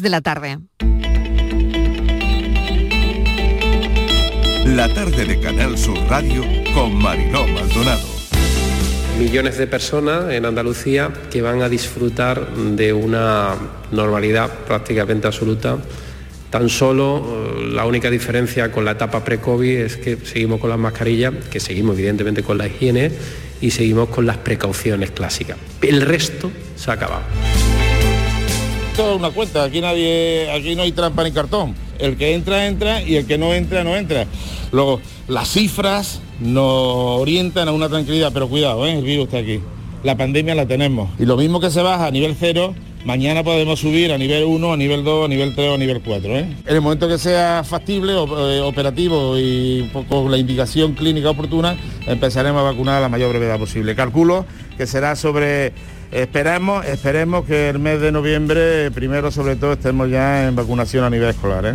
de la tarde. La tarde de Canal Sur Radio con Mariló Maldonado. Millones de personas en Andalucía que van a disfrutar de una normalidad prácticamente absoluta. Tan solo eh, la única diferencia con la etapa pre-COVID es que seguimos con las mascarillas, que seguimos evidentemente con la higiene y seguimos con las precauciones clásicas. El resto se ha acabado una cuenta, aquí nadie, aquí no hay trampa ni cartón. El que entra, entra y el que no entra, no entra. Luego, las cifras nos orientan a una tranquilidad, pero cuidado, ¿eh? el virus está aquí. La pandemia la tenemos. Y lo mismo que se baja a nivel cero, mañana podemos subir a nivel 1, a nivel 2, a nivel 3 o a nivel 4. ¿eh? En el momento que sea factible, eh, operativo y con la indicación clínica oportuna, empezaremos a vacunar a la mayor brevedad posible. Calculo que será sobre Esperemos, esperemos que el mes de noviembre, primero sobre todo, estemos ya en vacunación a nivel escolar. ¿eh?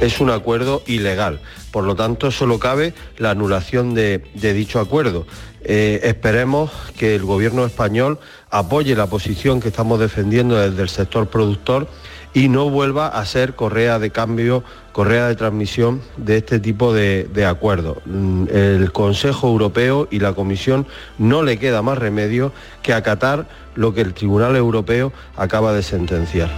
Es un acuerdo ilegal, por lo tanto solo cabe la anulación de, dicho acuerdo. Eh, esperemos que el gobierno español apoye la posición que estamos defendiendo desde el sector productor y no vuelva a ser correa de cambio, correa de transmisión de este tipo de, de acuerdos. Mm, el Consejo Europeo y la Comisión no le queda más remedio que acatar lo que el Tribunal Europeo acaba de sentenciar.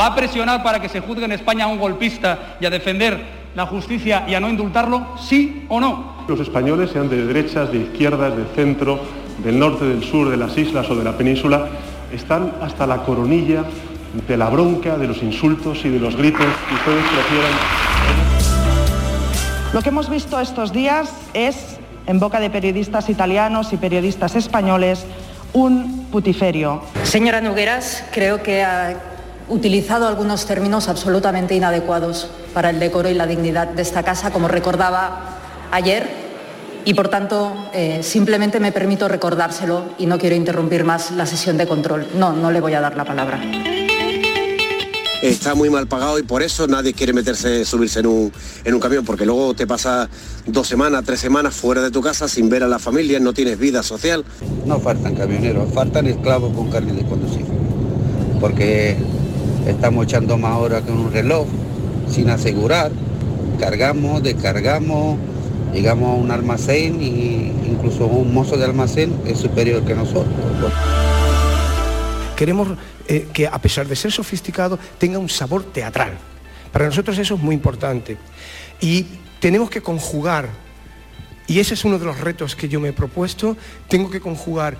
¿Va a presionar para que se juzgue en España a un golpista y a defender la justicia y a no indultarlo? ¿Sí o no? Los españoles, sean de derechas, de izquierdas, de centro, del norte, del sur, de las islas o de la península, están hasta la coronilla de la bronca, de los insultos y de los gritos que ustedes prefieran. Lo que hemos visto estos días es, en boca de periodistas italianos y periodistas españoles, un putiferio. Señora Nogueras, creo que ha utilizado algunos términos absolutamente inadecuados para el decoro y la dignidad de esta casa, como recordaba ayer, y por tanto eh, simplemente me permito recordárselo y no quiero interrumpir más la sesión de control. No, no le voy a dar la palabra está muy mal pagado y por eso nadie quiere meterse, subirse en un, en un camión, porque luego te pasa dos semanas, tres semanas fuera de tu casa sin ver a la familia, no tienes vida social. No faltan camioneros, faltan esclavos con carne de conducir, porque estamos echando más horas que un reloj, sin asegurar, cargamos, descargamos, llegamos a un almacén e incluso un mozo de almacén es superior que nosotros. Queremos eh, que a pesar de ser sofisticado tenga un sabor teatral. Para nosotros eso es muy importante. Y tenemos que conjugar, y ese es uno de los retos que yo me he propuesto, tengo que conjugar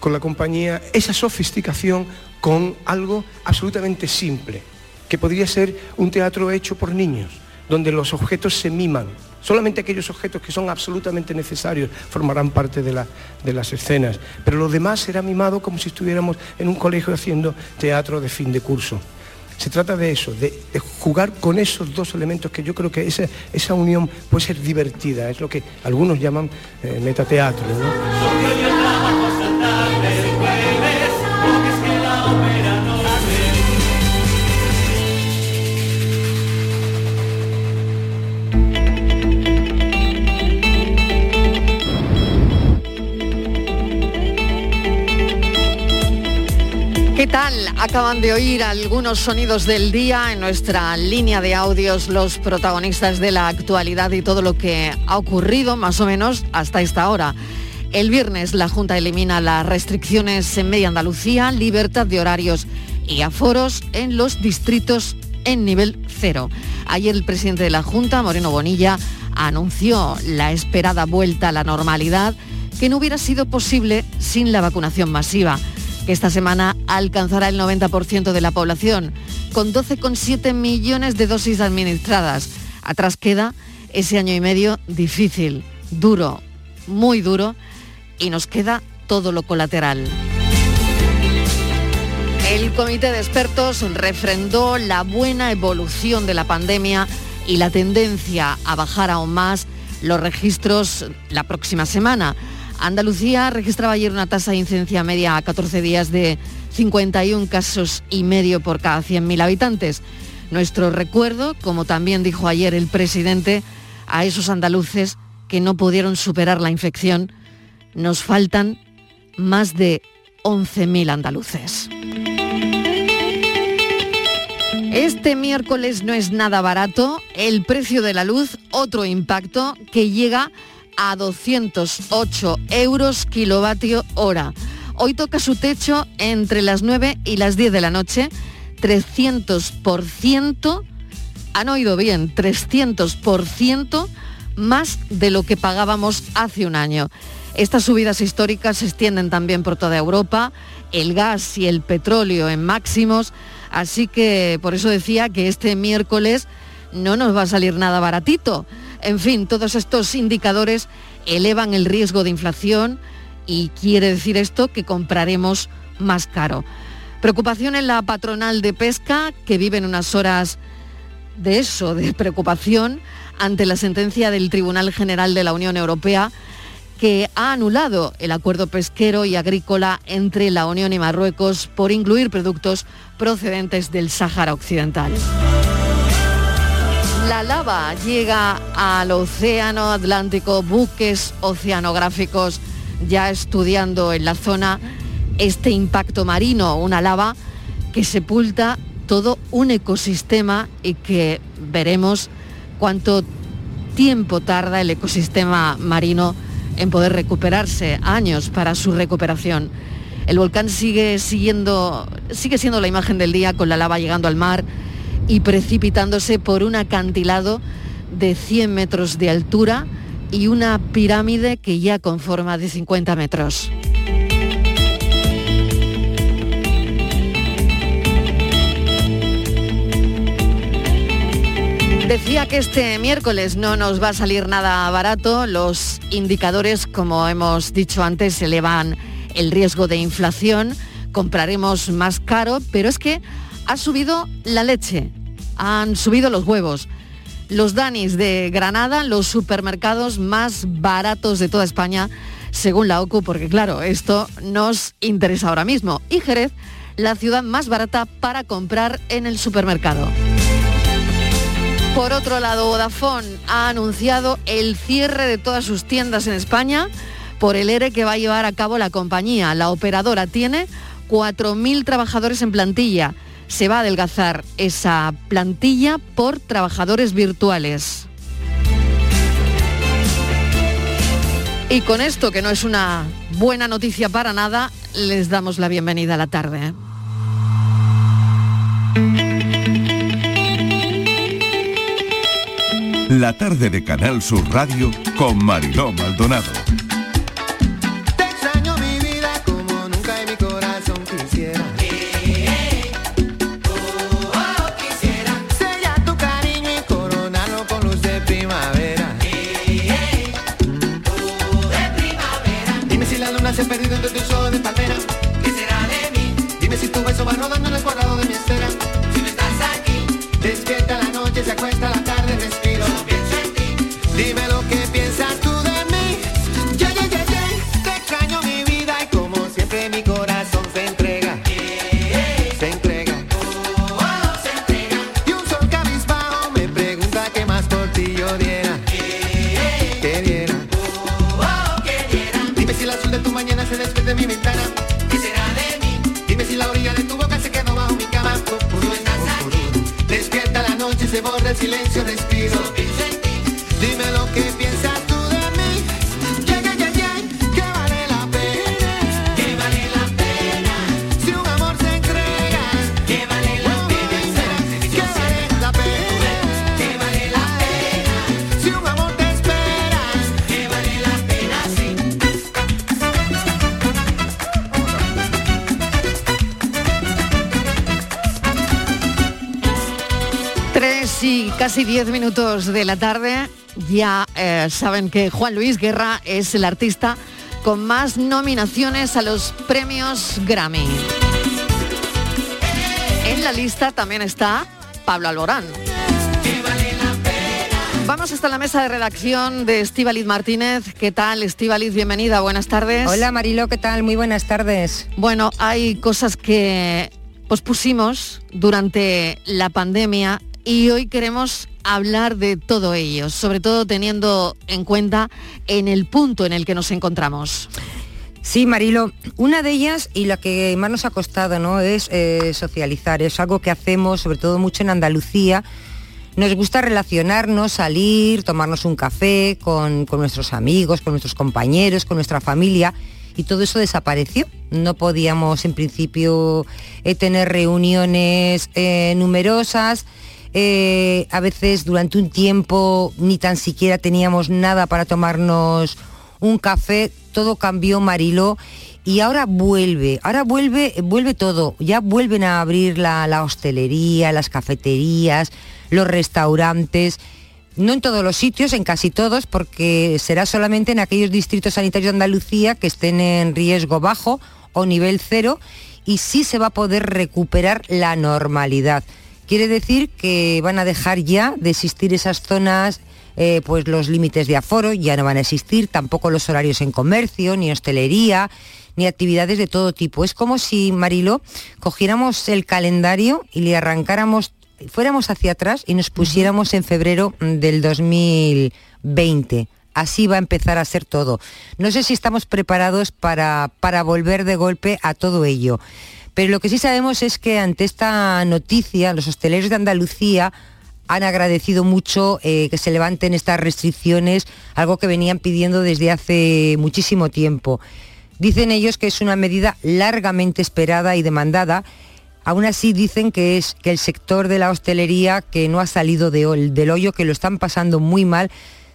con la compañía esa sofisticación con algo absolutamente simple, que podría ser un teatro hecho por niños, donde los objetos se miman, Solamente aquellos objetos que son absolutamente necesarios formarán parte de, las escenas, pero lo demás será mimado como si estuviéramos en un colegio haciendo teatro de fin de curso. Se trata de eso, de, jugar con esos dos elementos que yo creo que esa, unión puede ser divertida, es lo que algunos llaman eh, metateatro. ¿Qué tal? Acaban de oír algunos sonidos del día en nuestra línea de audios, los protagonistas de la actualidad y todo lo que ha ocurrido más o menos hasta esta hora. El viernes la Junta elimina las restricciones en Media Andalucía, libertad de horarios y aforos en los distritos en nivel cero. Ayer el presidente de la Junta, Moreno Bonilla, anunció la esperada vuelta a la normalidad que no hubiera sido posible sin la vacunación masiva que esta semana alcanzará el 90% de la población, con 12,7 millones de dosis administradas. Atrás queda ese año y medio difícil, duro, muy duro, y nos queda todo lo colateral. El comité de expertos refrendó la buena evolución de la pandemia y la tendencia a bajar aún más los registros la próxima semana. Andalucía registraba ayer una tasa de incidencia media a 14 días de 51 casos y medio por cada 100.000 habitantes. Nuestro recuerdo, como también dijo ayer el presidente, a esos andaluces que no pudieron superar la infección, nos faltan más de 11.000 andaluces. Este miércoles no es nada barato, el precio de la luz, otro impacto que llega a 208 euros kilovatio hora. Hoy toca su techo entre las 9 y las 10 de la noche, 300%, han oído bien, 300% más de lo que pagábamos hace un año. Estas subidas históricas se extienden también por toda Europa, el gas y el petróleo en máximos, así que por eso decía que este miércoles no nos va a salir nada baratito. En fin, todos estos indicadores elevan el riesgo de inflación y quiere decir esto que compraremos más caro. Preocupación en la patronal de pesca, que vive en unas horas de eso, de preocupación, ante la sentencia del Tribunal General de la Unión Europea que ha anulado el acuerdo pesquero y agrícola entre la Unión y Marruecos por incluir productos procedentes del Sáhara Occidental. La lava llega al Océano Atlántico, buques oceanográficos ya estudiando en la zona este impacto marino, una lava que sepulta todo un ecosistema y que veremos cuánto tiempo tarda el ecosistema marino en poder recuperarse, años para su recuperación. El volcán sigue, siguiendo, sigue siendo la imagen del día con la lava llegando al mar y precipitándose por un acantilado de 100 metros de altura y una pirámide que ya conforma de 50 metros. Decía que este miércoles no nos va a salir nada barato. Los indicadores, como hemos dicho antes, elevan el riesgo de inflación. Compraremos más caro, pero es que ha subido la leche, han subido los huevos. Los Danis de Granada, los supermercados más baratos de toda España, según la OCU, porque claro, esto nos interesa ahora mismo. Y Jerez, la ciudad más barata para comprar en el supermercado. Por otro lado, Vodafone ha anunciado el cierre de todas sus tiendas en España por el ERE que va a llevar a cabo la compañía. La operadora tiene 4.000 trabajadores en plantilla. Se va a adelgazar esa plantilla por trabajadores virtuales. Y con esto, que no es una buena noticia para nada, les damos la bienvenida a la tarde. La tarde de Canal Sur Radio con Mariló Maldonado. 10 minutos de la tarde. Ya eh, saben que Juan Luis Guerra es el artista con más nominaciones a los premios Grammy. En la lista también está Pablo Alborán. Vamos hasta la mesa de redacción de Estíbaliz Martínez. ¿Qué tal, Estíbaliz? Bienvenida, buenas tardes. Hola Marilo, ¿qué tal? Muy buenas tardes. Bueno, hay cosas que pospusimos durante la pandemia y hoy queremos hablar de todo ello, sobre todo teniendo en cuenta en el punto en el que nos encontramos. Sí, Marilo, una de ellas y la que más nos ha costado ¿no? es eh, socializar. Es algo que hacemos sobre todo mucho en Andalucía. Nos gusta relacionarnos, salir, tomarnos un café con, con nuestros amigos, con nuestros compañeros, con nuestra familia y todo eso desapareció. No podíamos en principio eh, tener reuniones eh, numerosas. Eh, a veces durante un tiempo ni tan siquiera teníamos nada para tomarnos un café, todo cambió Mariló y ahora vuelve, ahora vuelve, vuelve todo, ya vuelven a abrir la, la hostelería, las cafeterías, los restaurantes, no en todos los sitios, en casi todos, porque será solamente en aquellos distritos sanitarios de Andalucía que estén en riesgo bajo o nivel cero. Y sí se va a poder recuperar la normalidad. Quiere decir que van a dejar ya de existir esas zonas eh, pues los límites de aforo ya no van a existir, tampoco los horarios en comercio, ni hostelería, ni actividades de todo tipo. Es como si, Marilo, cogiéramos el calendario y le arrancáramos, fuéramos hacia atrás y nos pusiéramos en febrero del 2020. Así va a empezar a ser todo. No sé si estamos preparados para, para volver de golpe a todo ello. Pero lo que sí sabemos es que ante esta noticia, los hosteleros de Andalucía han agradecido mucho eh, que se levanten estas restricciones, algo que venían pidiendo desde hace muchísimo tiempo. Dicen ellos que es una medida largamente esperada y demandada. Aún así dicen que es que el sector de la hostelería que no ha salido de, del hoyo, que lo están pasando muy mal.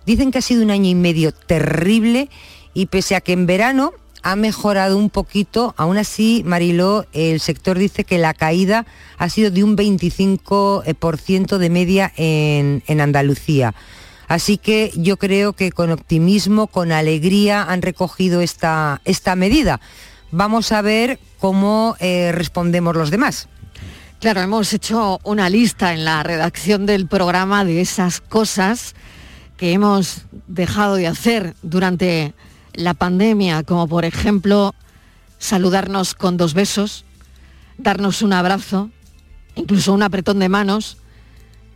Dicen que ha sido un año y medio terrible y pese a que en verano ha mejorado un poquito, aún así, Mariló, el sector dice que la caída ha sido de un 25% de media en, en Andalucía. Así que yo creo que con optimismo, con alegría han recogido esta, esta medida. Vamos a ver cómo eh, respondemos los demás. Claro, hemos hecho una lista en la redacción del programa de esas cosas que hemos dejado de hacer durante la pandemia, como por ejemplo saludarnos con dos besos, darnos un abrazo, incluso un apretón de manos,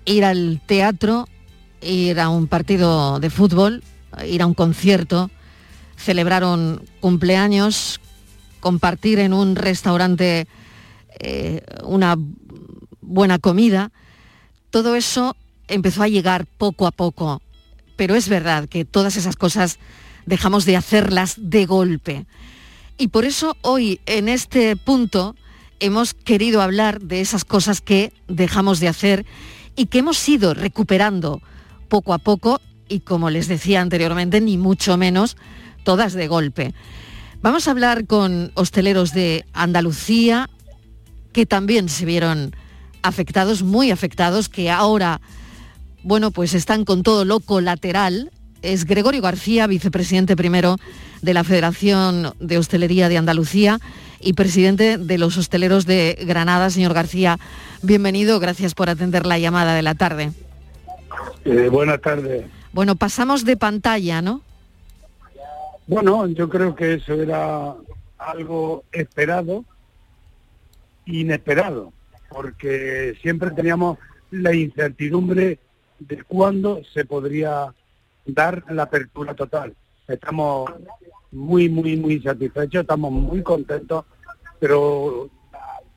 ir al teatro, ir a un partido de fútbol, ir a un concierto, celebrar un cumpleaños, compartir en un restaurante eh, una buena comida. Todo eso empezó a llegar poco a poco, pero es verdad que todas esas cosas dejamos de hacerlas de golpe. Y por eso hoy, en este punto, hemos querido hablar de esas cosas que dejamos de hacer y que hemos ido recuperando poco a poco y, como les decía anteriormente, ni mucho menos todas de golpe. Vamos a hablar con hosteleros de Andalucía que también se vieron afectados, muy afectados, que ahora, bueno, pues están con todo lo colateral es Gregorio García, vicepresidente primero de la Federación de Hostelería de Andalucía y presidente de los hosteleros de Granada. Señor García, bienvenido, gracias por atender la llamada de la tarde. Eh, buenas tardes. Bueno, pasamos de pantalla, ¿no? Bueno, yo creo que eso era algo esperado, inesperado, porque siempre teníamos la incertidumbre de cuándo se podría dar la apertura total. Estamos muy, muy, muy satisfechos, estamos muy contentos, pero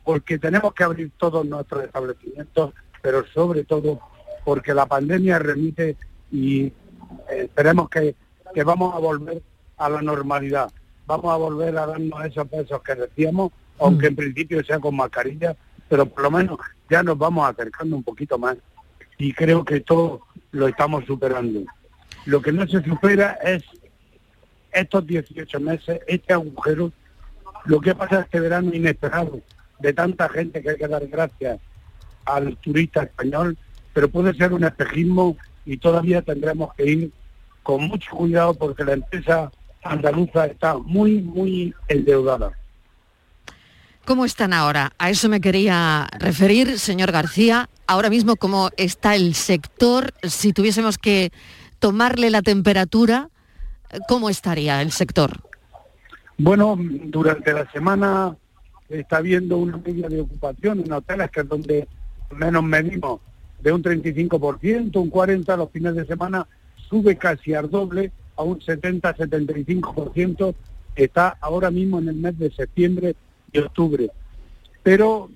porque tenemos que abrir todos nuestros establecimientos, pero sobre todo porque la pandemia remite y eh, esperemos que, que vamos a volver a la normalidad. Vamos a volver a darnos esos pesos que decíamos, aunque en principio sea con mascarilla, pero por lo menos ya nos vamos acercando un poquito más. Y creo que todo lo estamos superando. Lo que no se supera es estos 18 meses, este agujero, lo que pasa este verano inesperado de tanta gente que hay que dar gracias al turista español, pero puede ser un espejismo y todavía tendremos que ir con mucho cuidado porque la empresa andaluza está muy, muy endeudada. ¿Cómo están ahora? A eso me quería referir, señor García. Ahora mismo, ¿cómo está el sector? Si tuviésemos que tomarle la temperatura, ¿cómo estaría el sector? Bueno, durante la semana está habiendo una media de ocupación en hoteles que es donde menos medimos de un 35%, un 40% los fines de semana, sube casi al doble, a un 70-75% está ahora mismo en el mes de septiembre y octubre. Pero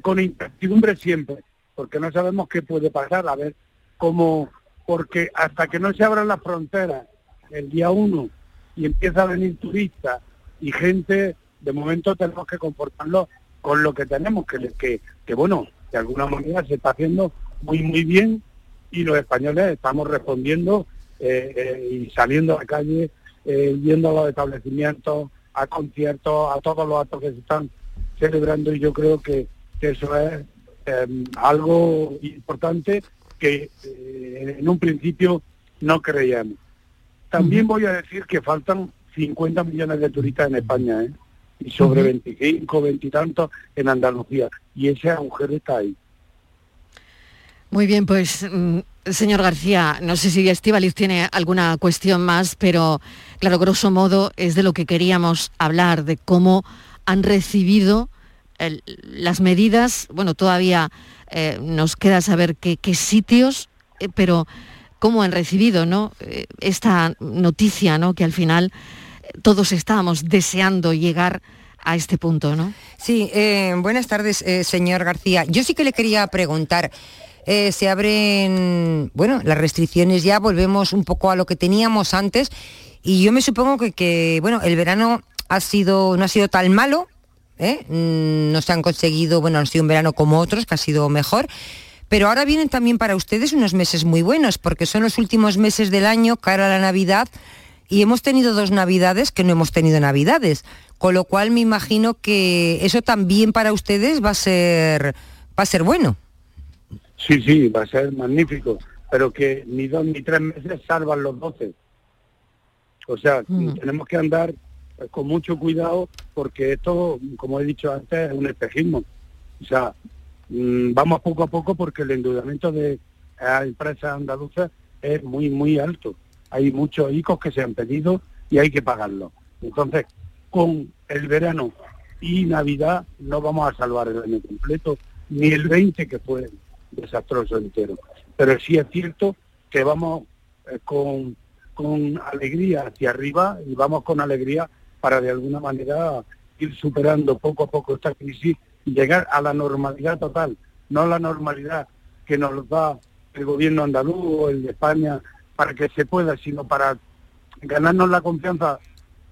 con incertidumbre siempre, porque no sabemos qué puede pasar, a ver cómo, porque hasta que no se abran las fronteras el día uno y empieza a venir turistas y gente, de momento tenemos que comportarlo con lo que tenemos, que, que, que bueno, de alguna manera se está haciendo muy, muy bien y los españoles estamos respondiendo eh, eh, y saliendo a la calle, eh, yendo a los establecimientos, a conciertos, a todos los actos que se están celebrando y yo creo que, eso es eh, algo importante que eh, en un principio no creíamos. También voy a decir que faltan 50 millones de turistas en España, ¿eh? y sobre Ujú. 25, 20 y tantos en Andalucía, y ese agujero está ahí. Muy bien, pues mm, señor García, no sé si Estivaliz tiene alguna cuestión más, pero claro, grosso modo es de lo que queríamos hablar, de cómo han recibido las medidas, bueno, todavía eh, nos queda saber qué, qué sitios, eh, pero cómo han recibido ¿no? Eh, esta noticia, ¿no? que al final todos estábamos deseando llegar a este punto, ¿no? Sí, buenas tardes, señor García. Yo sí que le quería preguntar, se abren, bueno, las restricciones ya, volvemos un poco a lo que teníamos antes y yo me supongo que, que, bueno, el verano ha sido, no ha sido tan malo, ¿eh? Mm, no se han conseguido, bueno, no ha sido un verano como otros, que ha sido mejor, pero ahora vienen también para ustedes unos meses muy buenos, porque son los últimos meses del año, cara a la Navidad, y hemos tenido dos Navidades que no hemos tenido Navidades, con lo cual me imagino que eso también para ustedes va a ser, va a ser bueno. Sí, sí, va a ser magnífico, pero que ni dos ni tres meses salvan los doce. O sea, Mm. tenemos que andar con mucho cuidado porque esto, como he dicho antes, es un espejismo. O sea, mm, vamos poco a poco porque el endeudamiento de empresas andaluzas es muy, muy alto. Hay muchos ICOs que se han pedido y hay que pagarlos. Entonces, con el verano y Navidad no vamos a salvar el año completo, ni el 20 que fue desastroso entero. Pero sí es cierto que vamos eh, con, con alegría hacia arriba y vamos con alegría para de alguna manera ir superando poco a poco esta crisis y llegar a la normalidad total, no la normalidad que nos da el gobierno andaluz o el de España para que se pueda, sino para ganarnos la confianza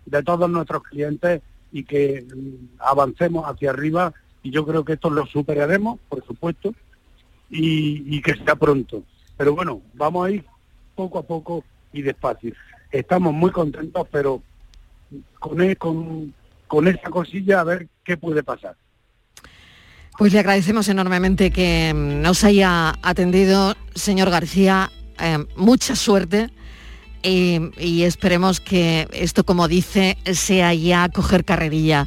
de todos nuestros clientes y que mm, avancemos hacia arriba y yo creo que esto lo superaremos, por supuesto, y, y que sea pronto. Pero bueno, vamos a ir poco a poco y despacio. Estamos muy contentos, pero con, con, con esa cosilla a ver qué puede pasar. Pues le agradecemos enormemente que mm, nos haya atendido, señor García. eh, mucha suerte y, y esperemos que esto, como dice, sea ya coger carrerilla.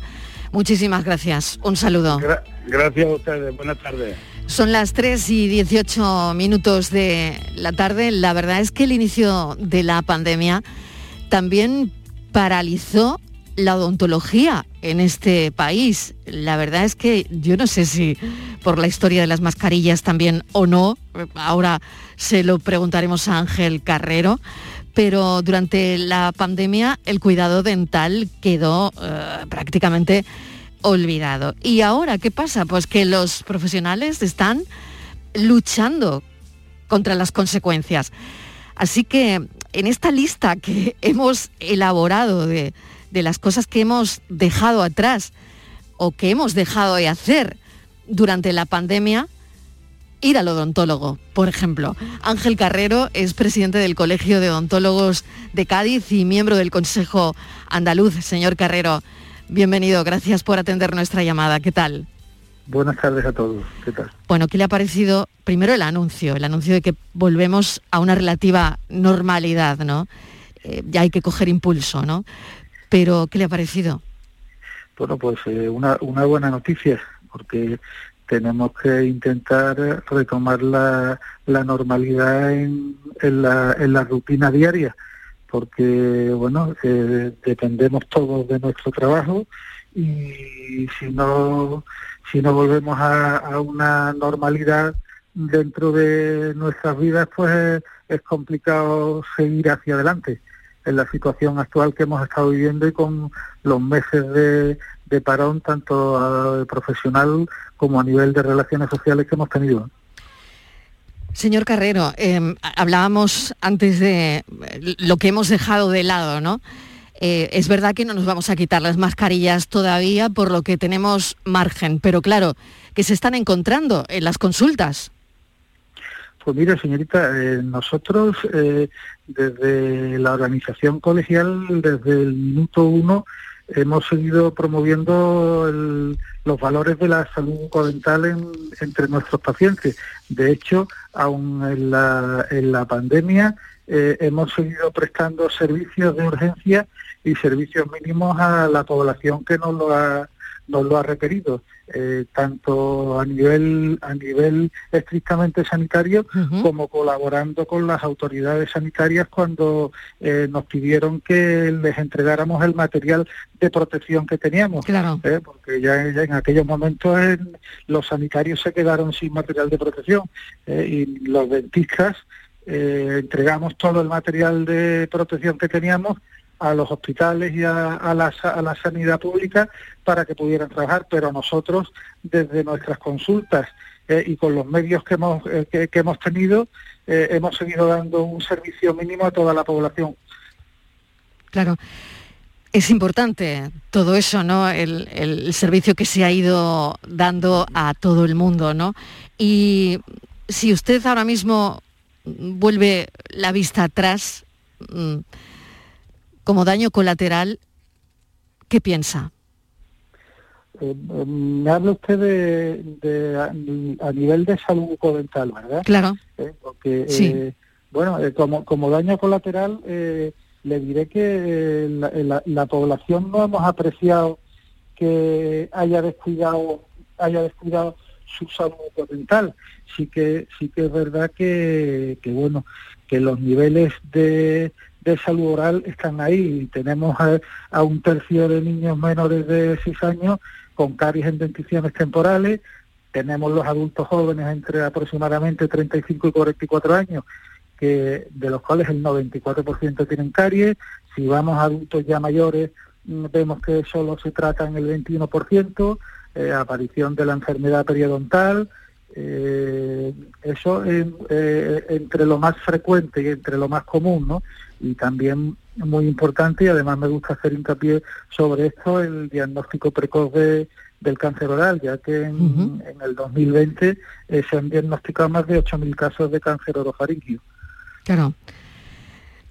Muchísimas gracias. Un saludo. Gra- gracias a ustedes. Buenas tardes. Son las 3 y 18 minutos de la tarde. La verdad es que el inicio de la pandemia también paralizó la odontología en este país. La verdad es que yo no sé si por la historia de las mascarillas también o no, ahora se lo preguntaremos a Ángel Carrero, pero durante la pandemia el cuidado dental quedó eh, prácticamente olvidado. ¿Y ahora qué pasa? Pues que los profesionales están luchando contra las consecuencias. Así que en esta lista que hemos elaborado de, de las cosas que hemos dejado atrás o que hemos dejado de hacer durante la pandemia, ir al odontólogo, por ejemplo. Ángel Carrero es presidente del Colegio de Odontólogos de Cádiz y miembro del Consejo Andaluz. Señor Carrero, bienvenido, gracias por atender nuestra llamada. ¿Qué tal? Buenas tardes a todos. ¿Qué tal? Bueno, ¿qué le ha parecido primero el anuncio? El anuncio de que volvemos a una relativa normalidad, ¿no? Eh, ya hay que coger impulso, ¿no? Pero, ¿qué le ha parecido? Bueno, pues eh, una, una buena noticia, porque tenemos que intentar retomar la, la normalidad en, en, la, en la rutina diaria, porque, bueno, eh, dependemos todos de nuestro trabajo y si no, si no volvemos a, una normalidad dentro de nuestras vidas, pues es complicado seguir hacia adelante. en la situación actual que hemos estado viviendo y con los meses de, de parón, tanto profesional como a nivel de relaciones sociales que hemos tenido. Señor Carrero, eh, hablábamos antes de lo que hemos dejado de lado, ¿no? Eh, es verdad que no nos vamos a quitar las mascarillas todavía, por lo que tenemos margen, pero claro, que se están encontrando en las consultas. Pues mire, señorita, eh, nosotros eh, desde la organización colegial, desde el minuto uno, hemos seguido promoviendo los valores de la salud bucodental en- entre nuestros pacientes. De hecho, aún en la, en la pandemia, eh, hemos seguido prestando servicios de urgencia y servicios mínimos a la población que nos lo ha, nos lo ha requerido, eh, tanto a nivel, a nivel estrictamente sanitario como colaborando con las autoridades sanitarias cuando eh, nos pidieron que les entregáramos el material de protección que teníamos. Claro. ¿eh? porque ya, ya en aquellos momentos en- los sanitarios se quedaron sin material de protección ¿eh? y los dentistas eh, entregamos todo el material de protección que teníamos a los hospitales y a, a la, a la sanidad pública para que pudieran trabajar, pero nosotros desde nuestras consultas eh, y con los medios que hemos, eh, que, que hemos tenido, eh, hemos seguido dando un servicio mínimo a toda la población. Claro. Es importante todo eso, ¿no? El, el servicio que se ha ido dando a todo el mundo, ¿no? Y si usted ahora mismo vuelve la vista atrás, mm, como daño colateral, ¿qué piensa? Eh, eh, me habla usted de, de a, a nivel de salud bucodental, ¿verdad? Claro. Eh, porque, Sí. eh, bueno, como, como daño colateral, eh, le diré que la, la- la población no hemos apreciado que haya descuidado, haya descuidado su salud bucodental. Sí que, sí que es verdad que, bueno, que los niveles de, de salud oral están ahí tenemos a, a un tercio de niños menores de 6 años con caries en denticiones temporales, tenemos los adultos jóvenes entre aproximadamente 35 y 44 años, que de los cuales el 94% tienen caries. Si vamos a adultos ya mayores, mm, vemos que solo se tratan el 21%, eh, aparición de la enfermedad periodontal. eh, eso eh, entre lo más frecuente y entre lo más común, ¿no? Y también muy importante, y además me gusta hacer hincapié sobre esto, el diagnóstico precoz de- del cáncer oral, ya que en, en el 2020 eh, se han diagnosticado más de 8.000 casos de cáncer orofaringio. Claro.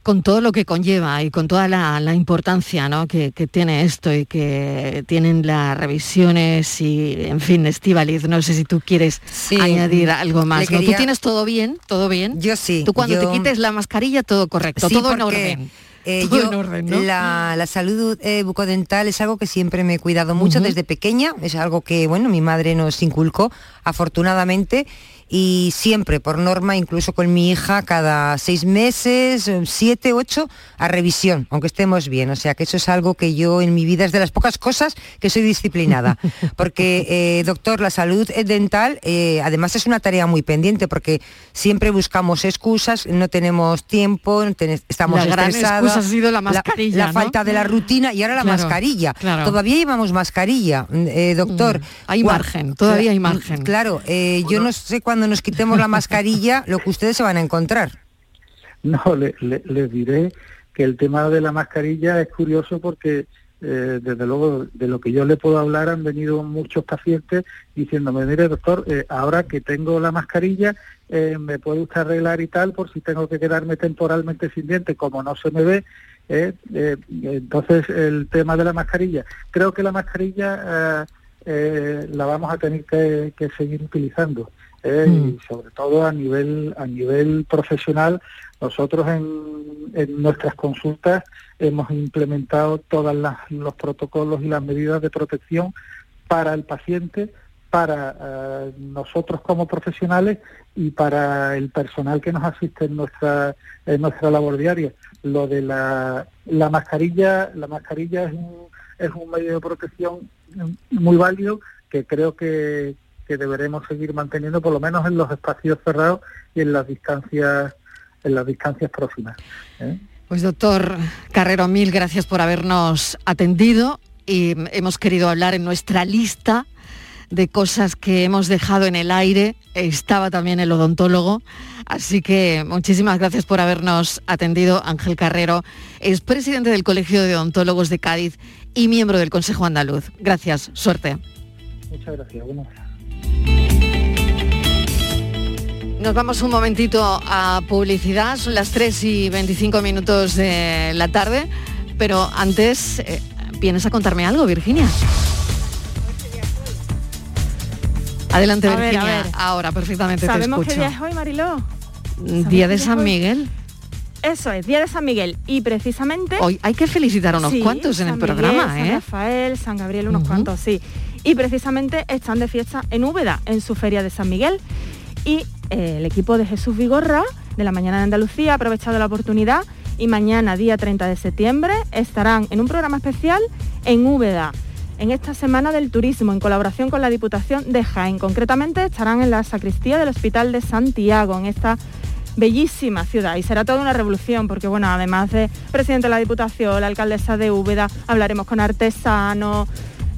Con todo lo que conlleva y con toda la, la importancia ¿no? que, que tiene esto y que tienen las revisiones y, en fin, Estivaliz, no sé si tú quieres añadir algo más. quería- Tú tienes todo bien, todo bien. Yo sí. Tú cuando yo- te quites la mascarilla, todo correcto, Sí, todo en orden. eh, Todo yo, en orden, ¿no? la, la salud eh, bucodental es algo que siempre me he cuidado mucho desde pequeña, es algo que bueno mi madre nos inculcó afortunadamente y siempre por norma, incluso con mi hija, cada seis meses, eh, siete, ocho, a revisión, aunque estemos bien. O sea que eso es algo que yo en mi vida es de las pocas cosas que soy disciplinada. Porque, eh, doctor, la salud dental eh, además es una tarea muy pendiente porque siempre buscamos excusas, no tenemos tiempo, no ten- estamos La gran estresadas. excusa ha sido la mascarilla, La, ¿no? falta de la rutina y ahora la Claro, mascarilla. claro. Todavía llevamos mascarilla, eh, doctor. Mm, hay margen, todavía hay margen. Claro, yo no sé cuando nos quitemos la mascarilla lo que ustedes se van a encontrar. No, le- le- les diré que el tema de la mascarilla es curioso porque eh, desde luego de lo que yo le puedo hablar han venido muchos pacientes diciéndome, mire doctor, eh, ahora que tengo la mascarilla, eh, me puede usted arreglar y tal por si tengo que quedarme temporalmente sin dientes, como no se me ve. eh, entonces el tema de la mascarilla, creo que la mascarilla la vamos a tener que seguir utilizando. Eh, y sobre todo a nivel a nivel profesional nosotros en, en nuestras consultas hemos implementado todos los protocolos y las medidas de protección para el paciente, para eh, nosotros como profesionales y para el personal que nos asiste en nuestra en nuestra labor diaria. Lo de la, la mascarilla, la mascarilla es un, es un medio de protección muy válido que creo que, que deberemos seguir manteniendo por lo menos en los espacios cerrados y en las distancias en las distancias próximas. ¿eh? Pues doctor Carrero, mil gracias por habernos atendido y hemos querido hablar en nuestra lista de cosas que hemos dejado en el aire. Estaba también el odontólogo. Así que muchísimas gracias por habernos atendido. Ángel Carrero es presidente del Colegio de Odontólogos de Cádiz y miembro del Consejo Andaluz. Gracias, suerte. Muchas gracias. Buenas Nos vamos un momentito a publicidad, son las 3 y 25 minutos de la tarde, pero antes, eh, ¿vienes a contarme algo, Virginia? Adelante, A Virginia. ver. Ahora, perfectamente te ¿Sabemos qué escucho. día es hoy, Mariló? Día de San? Miguel. Eso es, Día de San Miguel. Y precisamente... Hoy hay que felicitar a unos Sí, cuantos en el Miguel, programa, San ¿eh? Rafael, San Gabriel, unos cuantos, sí. Y precisamente están de fiesta en Úbeda, en su feria de San Miguel. Y eh, el equipo de Jesús Vigorra, de la Mañana de Andalucía, ha aprovechado la oportunidad y mañana, día 30 de septiembre, estarán en un programa especial en Úbeda, en esta Semana del Turismo, en colaboración con la Diputación de Jaén. Concretamente estarán en la sacristía del Hospital de Santiago, en esta bellísima ciudad y será toda una revolución porque bueno además de presidente de la Diputación, la alcaldesa de Úbeda, hablaremos con artesanos,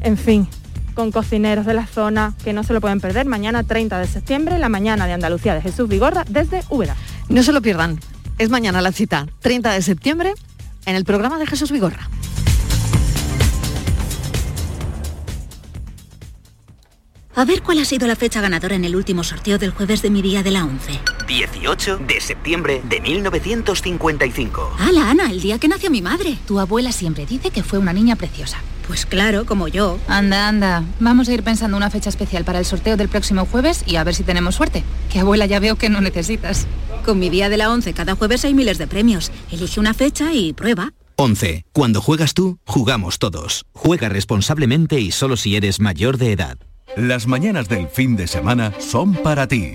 en fin, con cocineros de la zona que no se lo pueden perder mañana 30 de septiembre, la mañana de Andalucía de Jesús Vigorra desde Úbeda. No se lo pierdan. Es mañana la cita, 30 de septiembre, en el programa de Jesús Vigorra. A ver cuál ha sido la fecha ganadora en el último sorteo del jueves de mi día de la 11. 18 de septiembre de 1955. ¡Hala, Ana! El día que nació mi madre. Tu abuela siempre dice que fue una niña preciosa. Pues claro, como yo. Anda, anda. Vamos a ir pensando una fecha especial para el sorteo del próximo jueves y a ver si tenemos suerte. Que abuela ya veo que no necesitas. Con mi día de la 11 cada jueves hay miles de premios. Elige una fecha y prueba. 11. Cuando juegas tú, jugamos todos. Juega responsablemente y solo si eres mayor de edad. Las mañanas del fin de semana son para ti,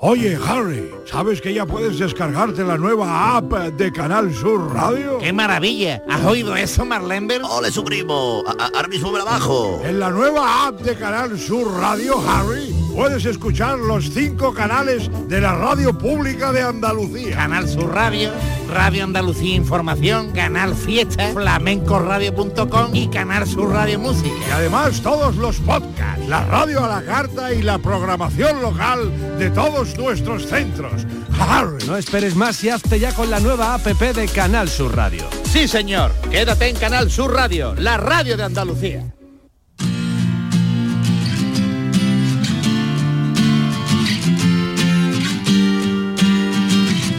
Oye, Harry, ¿sabes que ya puedes descargarte la nueva app de Canal Sur Radio? ¡Qué maravilla! ¿Has oído eso, Marlenber? ¡Ole, su primo! ahora mismo me la bajo. En la nueva app de Canal Sur Radio, Harry, puedes escuchar los cinco canales de la radio pública de Andalucía. Canal Sur Radio, Radio Andalucía Información, Canal Fiesta, flamencoradio.com y Canal Sur Radio Música. Y además todos los podcasts, la radio a la carta y la programación local de todos nuestros centros. Harry. No esperes más y hazte ya con la nueva APP de Canal Sur Radio. Sí, señor. Quédate en Canal Sur Radio, la radio de Andalucía.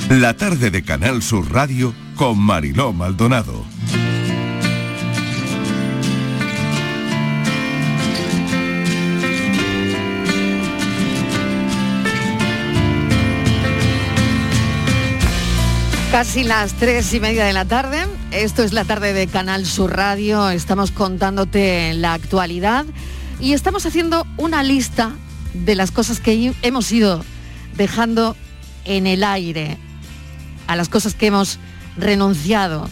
La tarde de Canal Sur Radio con Mariló Maldonado. Casi las tres y media de la tarde. Esto es la tarde de Canal Sur Radio. Estamos contándote la actualidad y estamos haciendo una lista de las cosas que hemos ido dejando en el aire, a las cosas que hemos renunciado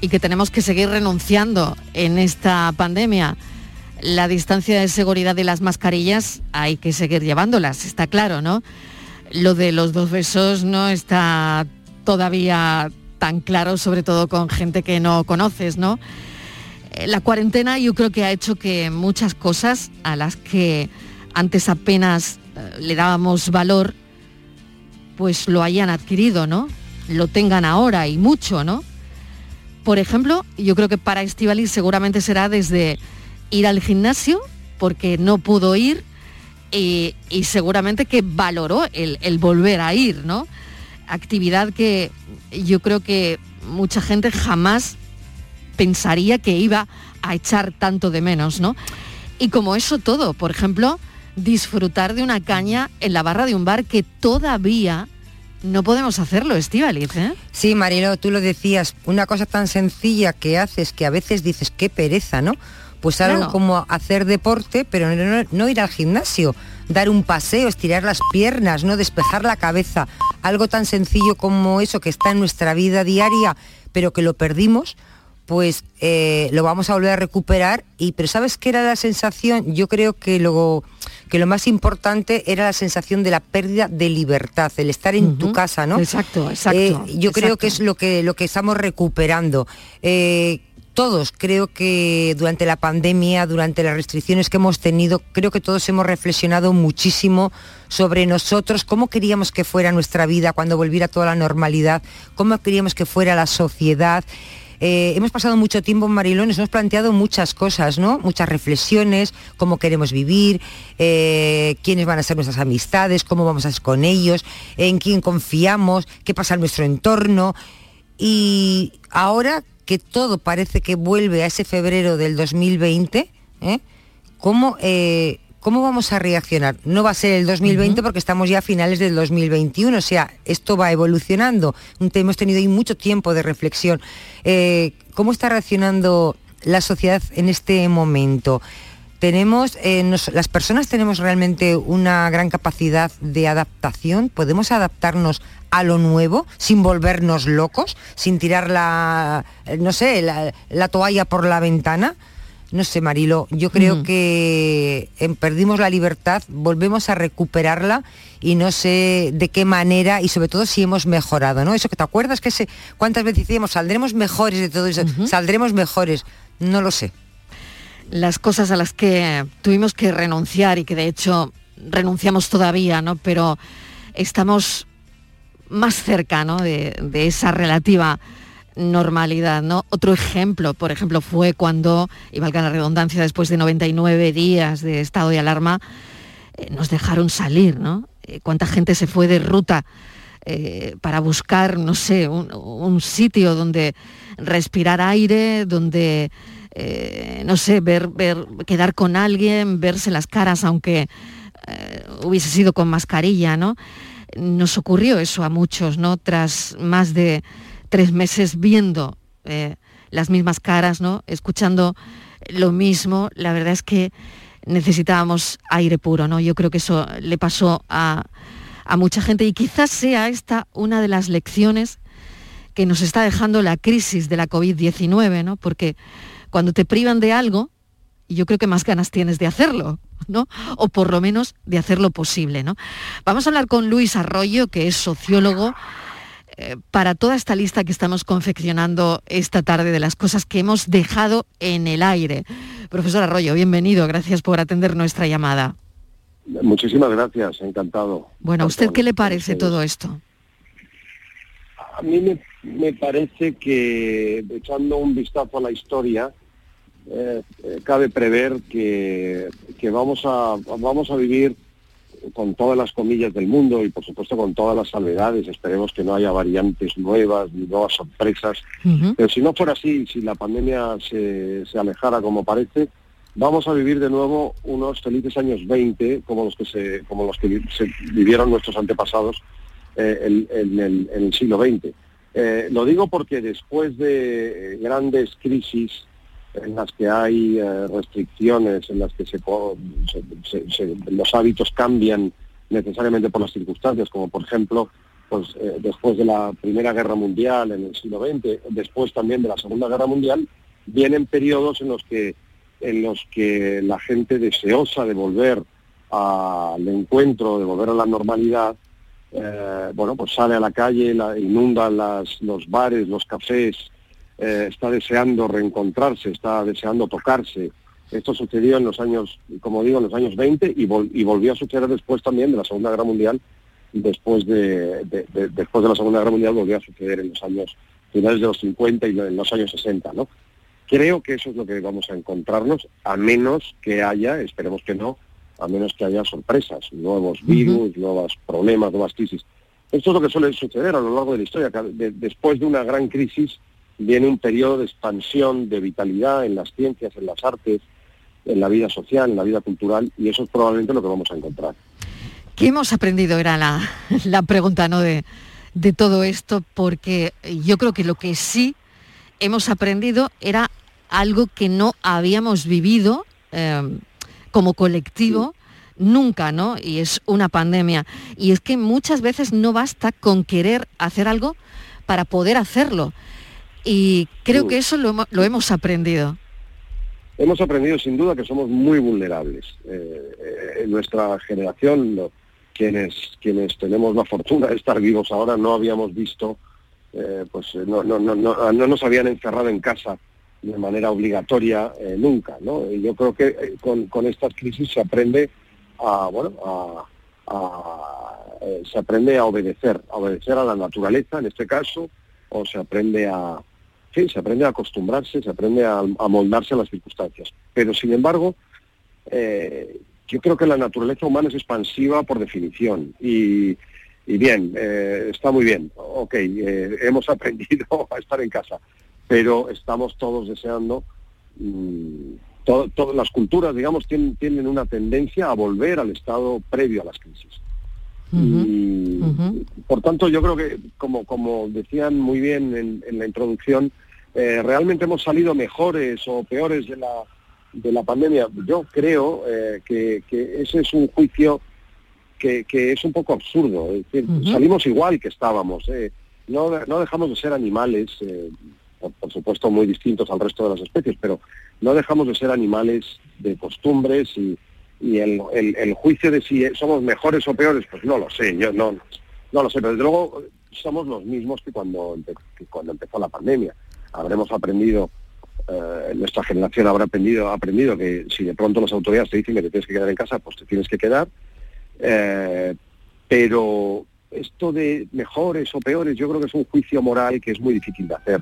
y que tenemos que seguir renunciando en esta pandemia. La distancia de seguridad de las mascarillas hay que seguir llevándolas, está claro, ¿no? Lo de los dos besos no está todavía tan claro, sobre todo con gente que no conoces, ¿no? Eh, La cuarentena yo creo que ha hecho que muchas cosas a las que antes apenas eh, le dábamos valor, pues lo hayan adquirido, ¿no? Lo tengan ahora y mucho, ¿no? Por ejemplo, yo creo que para Estivalis seguramente será desde ir al gimnasio, porque no pudo ir, y, seguramente que valoró el volver a ir, ¿no? Actividad que yo creo que mucha gente jamás pensaría que iba a echar tanto de menos, ¿no? Y como eso todo, por ejemplo, disfrutar de una caña en la barra de un bar que todavía no podemos hacerlo, Estivaliz, ¿eh? Sí, Marilo, tú lo decías, una cosa tan sencilla que haces que a veces dices qué pereza, ¿no? Pues algo Claro. como hacer deporte, pero no, ir al gimnasio, dar un paseo, estirar las piernas, no despejar la cabeza. Algo tan sencillo como eso que está en nuestra vida diaria, pero que lo perdimos, pues eh, lo vamos a volver a recuperar. Y pero sabes qué era la sensación. Yo creo que lo que lo más importante era la sensación de la pérdida de libertad, el estar en tu casa, ¿no? Exacto, exacto, Eh, yo creo que es lo que lo que estamos recuperando. Eh, todos creo que durante la pandemia, durante las restricciones que hemos tenido, creo que todos hemos reflexionado muchísimo sobre nosotros, cómo queríamos que fuera nuestra vida cuando volviera toda la normalidad, cómo queríamos que fuera la sociedad. Eh, hemos pasado mucho tiempo en Marilón, nos hemos planteado muchas cosas, ¿no? Muchas reflexiones, cómo queremos vivir, eh, quiénes van a ser nuestras amistades, cómo vamos a ser con ellos, en quién confiamos, qué pasa en nuestro entorno. Y ahora que todo parece que vuelve a ese febrero del 2020, ¿eh? ¿cómo, eh, ¿cómo vamos a reaccionar? No va a ser el 2020 porque estamos ya a finales del 2021, o sea, esto va evolucionando. Hemos tenido ahí mucho tiempo de reflexión. Eh, ¿Cómo está reaccionando la sociedad en este momento? Tenemos, eh, nos- las personas tenemos realmente una gran capacidad de adaptación, podemos adaptarnos a lo nuevo sin volvernos locos, sin tirar la, eh, no sé, la, la toalla por la ventana. No sé, Marilo, yo creo Mm. que eh, perdimos la libertad, volvemos a recuperarla y no sé de qué manera y sobre todo si hemos mejorado, ¿no? Eso que te acuerdas que se, cuántas veces decíamos, saldremos mejores de todo eso, saldremos mejores, no lo sé. Las cosas a las que tuvimos que renunciar y que de hecho renunciamos todavía, ¿no? Pero estamos más cerca, ¿no? de, esa relativa normalidad, ¿no? Otro ejemplo, por ejemplo, fue cuando, y valga la redundancia, después de 99 días de estado de alarma, eh, nos dejaron salir, ¿no? Eh, cuánta gente se fue de ruta eh, para buscar, no sé, un sitio donde respirar aire, donde, eh, no sé, ver, ver, quedar con alguien, verse las caras, aunque eh, hubiese sido con mascarilla, ¿no? Nos ocurrió eso a muchos, ¿no? Tras más de tres meses viendo eh, las mismas caras, ¿no? Escuchando lo mismo, la verdad es que necesitábamos aire puro, ¿no? Yo creo que eso le pasó a, a mucha gente y quizás sea esta una de las lecciones que nos está dejando la crisis de la COVID-19, ¿no? Porque cuando te privan de algo, yo creo que más ganas tienes de hacerlo, ¿no? O por lo menos de hacerlo posible, ¿no? Vamos a hablar con Luis Arroyo, que es sociólogo, eh, para toda esta lista que estamos confeccionando esta tarde de las cosas que hemos dejado en el aire. Profesor Arroyo, bienvenido, gracias por atender nuestra llamada. Muchísimas gracias, encantado. Bueno, ¿a usted qué le parece todo esto? A mí me, me parece que echando un vistazo a la historia, eh, eh, cabe prever que, que vamos, a, vamos a vivir con todas las comillas del mundo y por supuesto con todas las salvedades. Esperemos que no haya variantes nuevas ni nuevas sorpresas. Pero si no fuera así, si la pandemia se, se alejara como parece, vamos a vivir de nuevo unos felices años 20 como los que se, como los que se vivieron nuestros antepasados eh, en, el, en el siglo XX. Eh, lo digo porque después de grandes crisis en las que hay eh, restricciones, en las que se, se- se- los hábitos cambian necesariamente por las circunstancias, como por ejemplo pues, eh, después de la Primera Guerra Mundial en el siglo XX, después también de la Segunda Guerra Mundial, vienen periodos en los que, en los que la gente deseosa de volver al encuentro, de volver a la normalidad, eh, bueno, pues sale a la calle, la, inunda las, los bares, los cafés, eh, está deseando reencontrarse, está deseando tocarse. Esto sucedió en los años, como digo, en los años 20 y, vol- y volvió a suceder después también de la Segunda Guerra Mundial. Después de, de- de- después de la Segunda Guerra Mundial volvió a suceder en los años finales de los 50 y en los años 60, ¿no? Creo que eso es lo que vamos a encontrarnos, a menos que haya, esperemos que no, a menos que haya sorpresas, nuevos virus, nuevos problemas, nuevas crisis. Esto es lo que suele suceder a lo largo de la historia. De- después de una gran crisis viene un periodo de expansión, de vitalidad en las ciencias, en las artes, en la vida social, en la vida cultural, y eso es probablemente lo que vamos a encontrar. ¿Qué hemos aprendido? Era la, pregunta ¿no? de, todo esto, porque yo creo que lo que sí hemos aprendido era algo que no habíamos vivido eh, como colectivo nunca, ¿no? Y es una pandemia. Y es que muchas veces no basta con querer hacer algo para poder hacerlo. Y creo que eso lo, lo hemos aprendido. Hemos aprendido sin duda que somos muy vulnerables. Eh, eh, en nuestra generación, quienes, quienes tenemos la fortuna de estar vivos ahora, no habíamos visto, eh, pues no, no, no, no, no nos habían encerrado en casa de manera obligatoria eh, nunca. ¿no? Y yo creo que con, con estas crisis se aprende a, bueno, a, a- eh, se aprende a obedecer, a obedecer a la naturaleza en este caso, o se aprende a, sí, se aprende a acostumbrarse, se aprende a, a moldarse a las circunstancias. Pero sin embargo, eh, yo creo que la naturaleza humana es expansiva por definición y, bien, eh, está muy bien, ok, eh, hemos aprendido a estar en casa, pero estamos todos deseando, mm, to- todas las culturas, digamos, tienen, tienen una tendencia a volver al estado previo a las crisis. Y, por tanto, yo creo que, como, como decían muy bien en, en la introducción, eh, realmente hemos salido mejores o peores de la, de la pandemia. Yo creo eh, que, que ese es un juicio que, que es un poco absurdo. Es decir, salimos igual que estábamos. eh. No, no dejamos de ser animales, por, por supuesto muy distintos al resto de las especies, pero no dejamos de ser animales de costumbres y, y el, el- el juicio de si somos mejores o peores, pues no lo sé, yo no, no lo sé, pero desde luego somos los mismos que cuando, que cuando empezó la pandemia. Habremos aprendido, eh, nuestra generación habrá aprendido, aprendido que si de pronto las autoridades te dicen que te tienes que quedar en casa, pues te tienes que quedar. Eh, pero esto de mejores o peores, yo creo que es un juicio moral que es muy difícil de hacer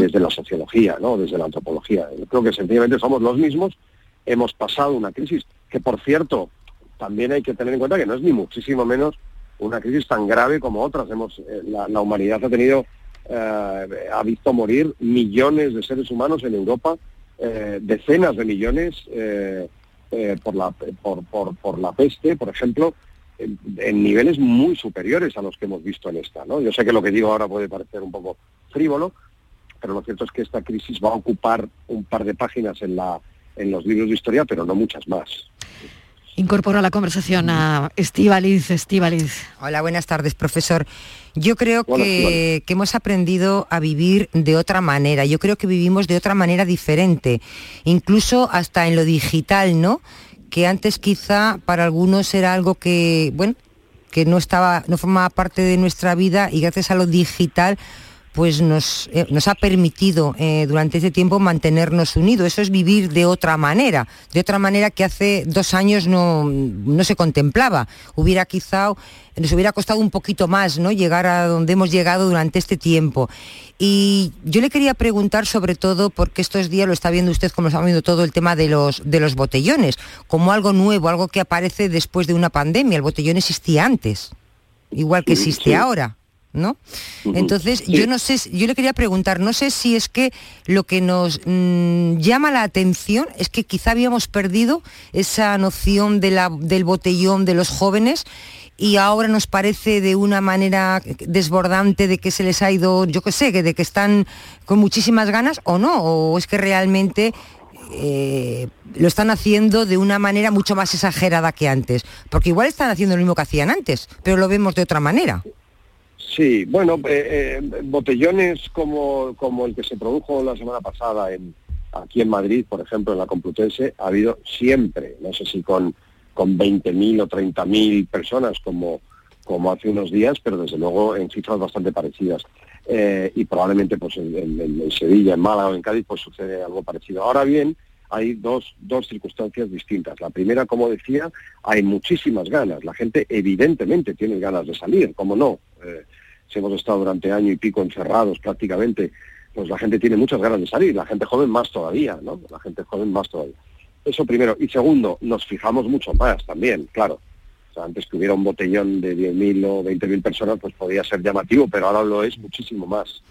desde la sociología, ¿no? desde la antropología. Yo creo que sencillamente somos los mismos, hemos pasado una crisis, que por cierto, también hay que tener en cuenta que no es ni muchísimo menos una crisis tan grave como otras. Hemos, eh, la, humanidad ha tenido, eh, ha visto morir millones de seres humanos en Europa, eh, decenas de millones por, la, por, por, por la peste, por ejemplo, en, en niveles muy superiores a los que hemos visto en esta. ¿no? Yo sé que lo que digo ahora puede parecer un poco frívolo, pero lo cierto es que esta crisis va a ocupar un par de páginas en, la, en los libros de historia, pero no muchas más. Incorporo a la conversación a Estíbaliz, Estíbaliz. Hola, buenas tardes, profesor. Yo creo Hola, que, que hemos aprendido a vivir de otra manera. Yo creo que vivimos de otra manera diferente, incluso hasta en lo digital, ¿no? Que antes quizá para algunos era algo que, bueno, que no estaba, no formaba parte de nuestra vida y gracias a lo digital pues nos, eh, nos ha permitido eh, durante este tiempo mantenernos unidos. Eso es vivir de otra manera, de otra manera que hace dos años no, no se contemplaba. Hubiera quizá, nos hubiera costado un poquito más ¿no? llegar a donde hemos llegado durante este tiempo. Y yo le quería preguntar sobre todo, porque estos días lo está viendo usted, como lo está viendo todo el tema de los, de los botellones, como algo nuevo, algo que aparece después de una pandemia. El botellón existía antes, igual que existe Sí. ahora. ¿No? Entonces, yo no sé, yo le quería preguntar, no sé si es que lo que nos mm, llama la atención es que quizá habíamos perdido esa noción de la, del botellón de los jóvenes y ahora nos parece de una manera desbordante de que se les ha ido, yo qué sé, que de que están con muchísimas ganas o no, o es que realmente eh, lo están haciendo de una manera mucho más exagerada que antes, porque igual están haciendo lo mismo que hacían antes, pero lo vemos de otra manera. Sí, bueno, eh, eh, botellones como, como el que se produjo la semana pasada en, aquí en Madrid, por ejemplo, en la Complutense, ha habido siempre, no sé si con, con 20.000 o 30.000 personas como, como hace unos días, pero desde luego en cifras bastante parecidas. Eh, y probablemente pues en, en- Sevilla, en Málaga o en Cádiz pues sucede algo parecido. Ahora bien, hay dos, dos circunstancias distintas. La primera, como decía, hay muchísimas ganas. La gente evidentemente tiene ganas de salir, ¿cómo no? Eh, si hemos estado durante año y pico encerrados prácticamente, pues la gente tiene muchas ganas de salir, la gente joven más todavía, ¿no? La gente joven más todavía. Eso primero. Y segundo, nos fijamos mucho más también, claro. O sea, antes que hubiera un botellón de 10.000 o 20.000 personas, pues podía ser llamativo, pero ahora lo es muchísimo más.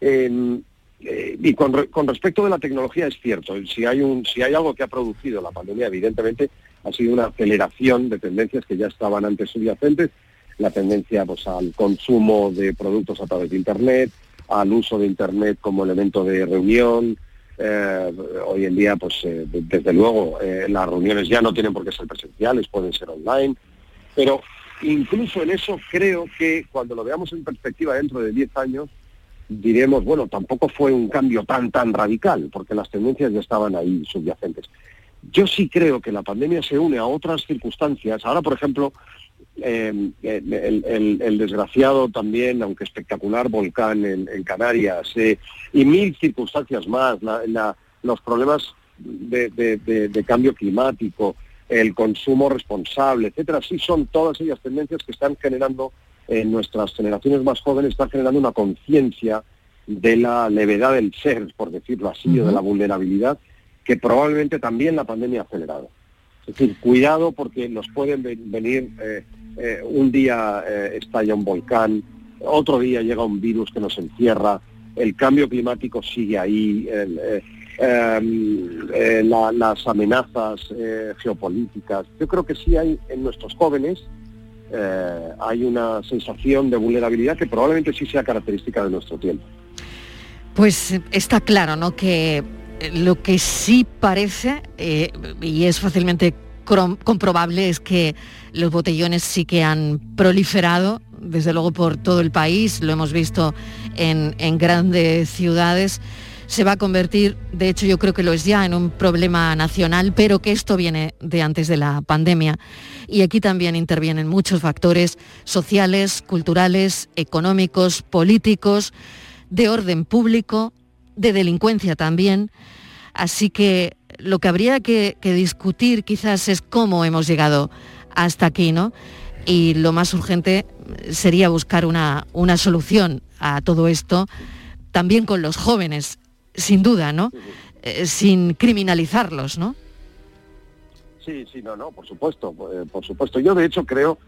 Eh, eh, y con, re- con respecto de la tecnología es cierto, si hay, un, si hay algo que ha producido la pandemia, evidentemente ha sido una aceleración de tendencias que ya estaban antes subyacentes, la tendencia pues, al consumo de productos a través de Internet, al uso de Internet como elemento de reunión, Eh, hoy en día, pues eh, de- desde luego, las reuniones ya no tienen por qué ser presenciales, pueden ser online, pero incluso en eso creo que cuando lo veamos en perspectiva dentro de 10 años, diremos, bueno, tampoco fue un cambio tan, tan radical, porque las tendencias ya estaban ahí subyacentes. Yo sí creo que la pandemia se une a otras circunstancias. Ahora, por ejemplo, eh, el, desgraciado también, aunque espectacular, volcán en, Canarias eh, y mil circunstancias más, los problemas de cambio climático, el consumo responsable, etcétera, sí son todas ellas tendencias que están generando en nuestras generaciones más jóvenes, están generando una conciencia de la levedad del ser, por decirlo así, o de la vulnerabilidad, que probablemente también la pandemia ha acelerado. Es decir, cuidado porque nos pueden ven- venir, eh, eh, un día eh, estalla un volcán, otro día llega un virus que nos encierra, el cambio climático sigue ahí, eh, em, eh, la- las amenazas eh, geopolíticas. Yo creo que sí hay en nuestros jóvenes, eh, hay una sensación de vulnerabilidad que probablemente sí sea característica de nuestro tiempo. Pues eh, está claro, ¿no? Que eh, lo que sí parece, y es fácilmente comprobable, es que los botellones sí que han proliferado, desde luego por todo el país, lo hemos visto en grandes ciudades. Se va a convertir, de hecho yo creo que lo es ya, en un problema nacional, pero que esto viene de antes de la pandemia. Y aquí también intervienen muchos factores sociales, culturales, económicos, políticos, de orden público, de delincuencia también. Así que lo que habría que, discutir quizás es cómo hemos llegado hasta aquí, ¿no? Y lo más urgente sería buscar una solución a todo esto, también con los jóvenes, sin duda, ¿no? Eh, sin criminalizarlos, ¿no? Sí, sí, no, no, por supuesto, eh, por supuesto. Yo de hecho creo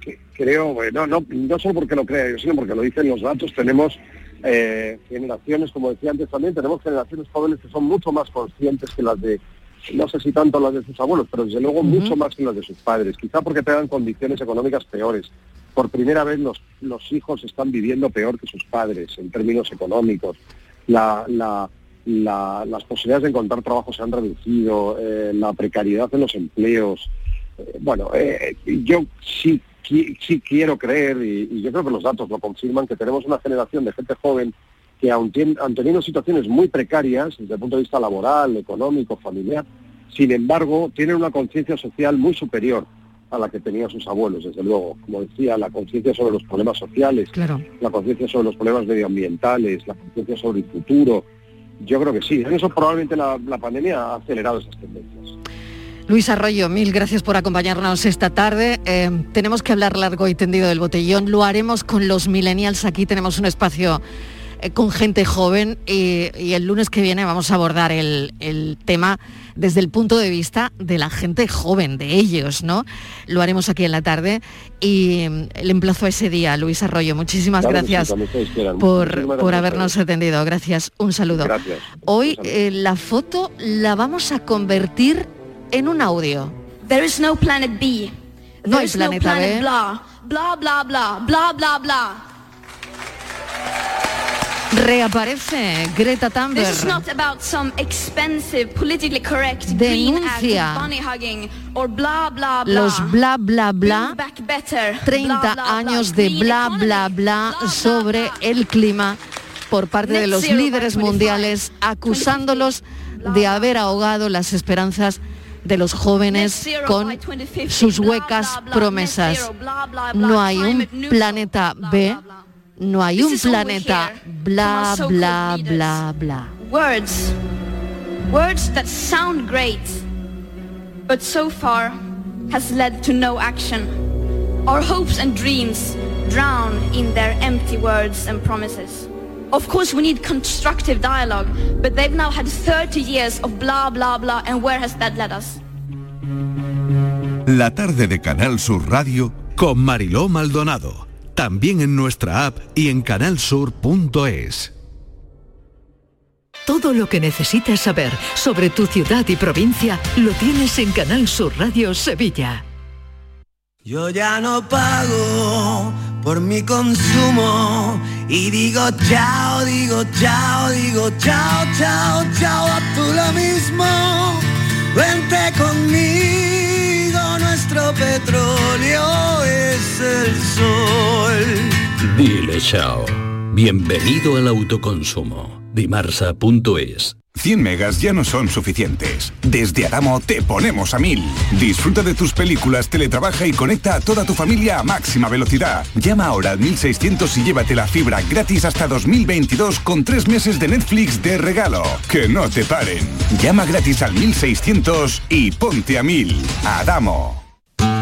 que creo, eh, no, no, no solo porque lo crea yo, sino porque lo dicen los datos, tenemos eh, generaciones, como decía antes también, tenemos generaciones jóvenes que son mucho más conscientes que las de, no sé si tanto las de sus abuelos, pero desde luego mucho más que las de sus padres, quizá porque tengan condiciones económicas peores. Por primera vez los, los hijos están viviendo peor que sus padres en términos económicos. La, la, la- las posibilidades de encontrar trabajo se han reducido, eh, la precariedad en los empleos. Eh, bueno, eh, yo sí, sí quiero creer, y, yo creo que los datos lo confirman, que tenemos una generación de gente joven que aun han tenido situaciones muy precarias desde el punto de vista laboral, económico, familiar, sin embargo, tienen una conciencia social muy superior a la que tenían sus abuelos, desde luego. Como decía, la conciencia sobre los problemas sociales, Claro. la conciencia sobre los problemas medioambientales, la conciencia sobre el futuro. Yo creo que sí. En eso probablemente la, la pandemia ha acelerado esas tendencias. Luis Arroyo, mil gracias por acompañarnos esta tarde. Eh, tenemos que hablar largo y tendido del botellón. Lo haremos con los millennials. Aquí tenemos un espacio con gente joven y, y el lunes que viene vamos a abordar el, el tema desde el punto de vista de la gente joven, de ellos, ¿no? Lo haremos aquí en la tarde y mm, le emplazo a ese día, Luis Arroyo. Muchísimas Claro que sí, gracias quieran. por, Muchísimas por habernos atendido. Gracias. Un saludo. Gracias. Hoy eh, la foto la vamos a convertir en un audio. There is no planet B. No There hay is no planeta planet B. blah. Blah, blah, blah. Blah, blah, blah. Reaparece Greta Thunberg. This is not about some expensive, politically correct green act, Denuncia bunny hugging, or blah, blah, blah. Los bla bla bla, Build back better. 30 Blah, blah, blah. años de bla bla bla sobre el clima por parte de los líderes 25, mundiales acusándolos de haber ahogado las esperanzas de los jóvenes con by 2050, sus huecas promesas. No hay un planeta B, no hay This un is all we planeta hear bla from our bla bla bla. Words. Words that sound great, but so far has led to no action. Our hopes and dreams drown in their empty words and promises. Of course, we need constructive dialogue, but they've now had 30 years of blah, blah, blah, and where has that led us? La tarde de Canal Sur Radio con Mariló Maldonado. También en nuestra app y en canalsur.es. Todo lo que necesitas saber sobre tu ciudad y provincia lo tienes en Canal Sur Radio Sevilla. Yo ya no pago por mi consumo Y digo chao, digo chao, digo chao, chao, chao, a tú lo mismo. Vente conmigo, nuestro petróleo es el sol. Dile chao. Bienvenido al autoconsumo. Dimarsa.es 100 megas ya no son suficientes. Desde Adamo te ponemos a 1000. Disfruta de tus películas, teletrabaja y conecta a toda tu familia a máxima velocidad. Llama ahora al 1600 y llévate la fibra gratis hasta 2022 con tres meses de Netflix de regalo. Que no te paren. Llama gratis al 1600 y ponte a 1000. Adamo.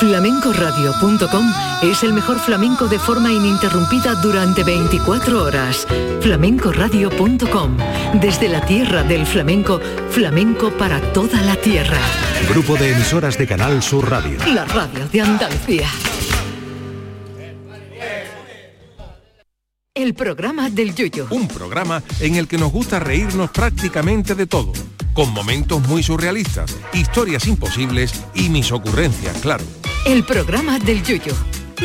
Flamencoradio.com es el mejor flamenco de forma ininterrumpida durante 24 horas. Flamencoradio.com, desde la tierra del flamenco, flamenco para toda la tierra. Grupo de emisoras de Canal Sur Radio. La radio de Andalucía. El programa del Yuyo. Un programa en el que nos gusta reírnos prácticamente de todo, con momentos muy surrealistas, historias imposibles y mis ocurrencias, claro. El programa del Yuyo.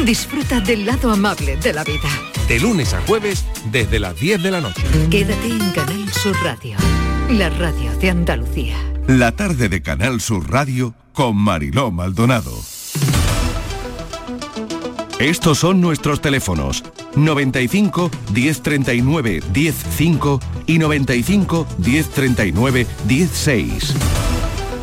Disfruta del lado amable de la vida. De lunes a jueves desde las 10 de la noche. Quédate en Canal Sur Radio, la radio de Andalucía. La tarde de Canal Sur Radio con Mariló Maldonado. Estos son nuestros teléfonos 95 1039 105 y 95 1039 16.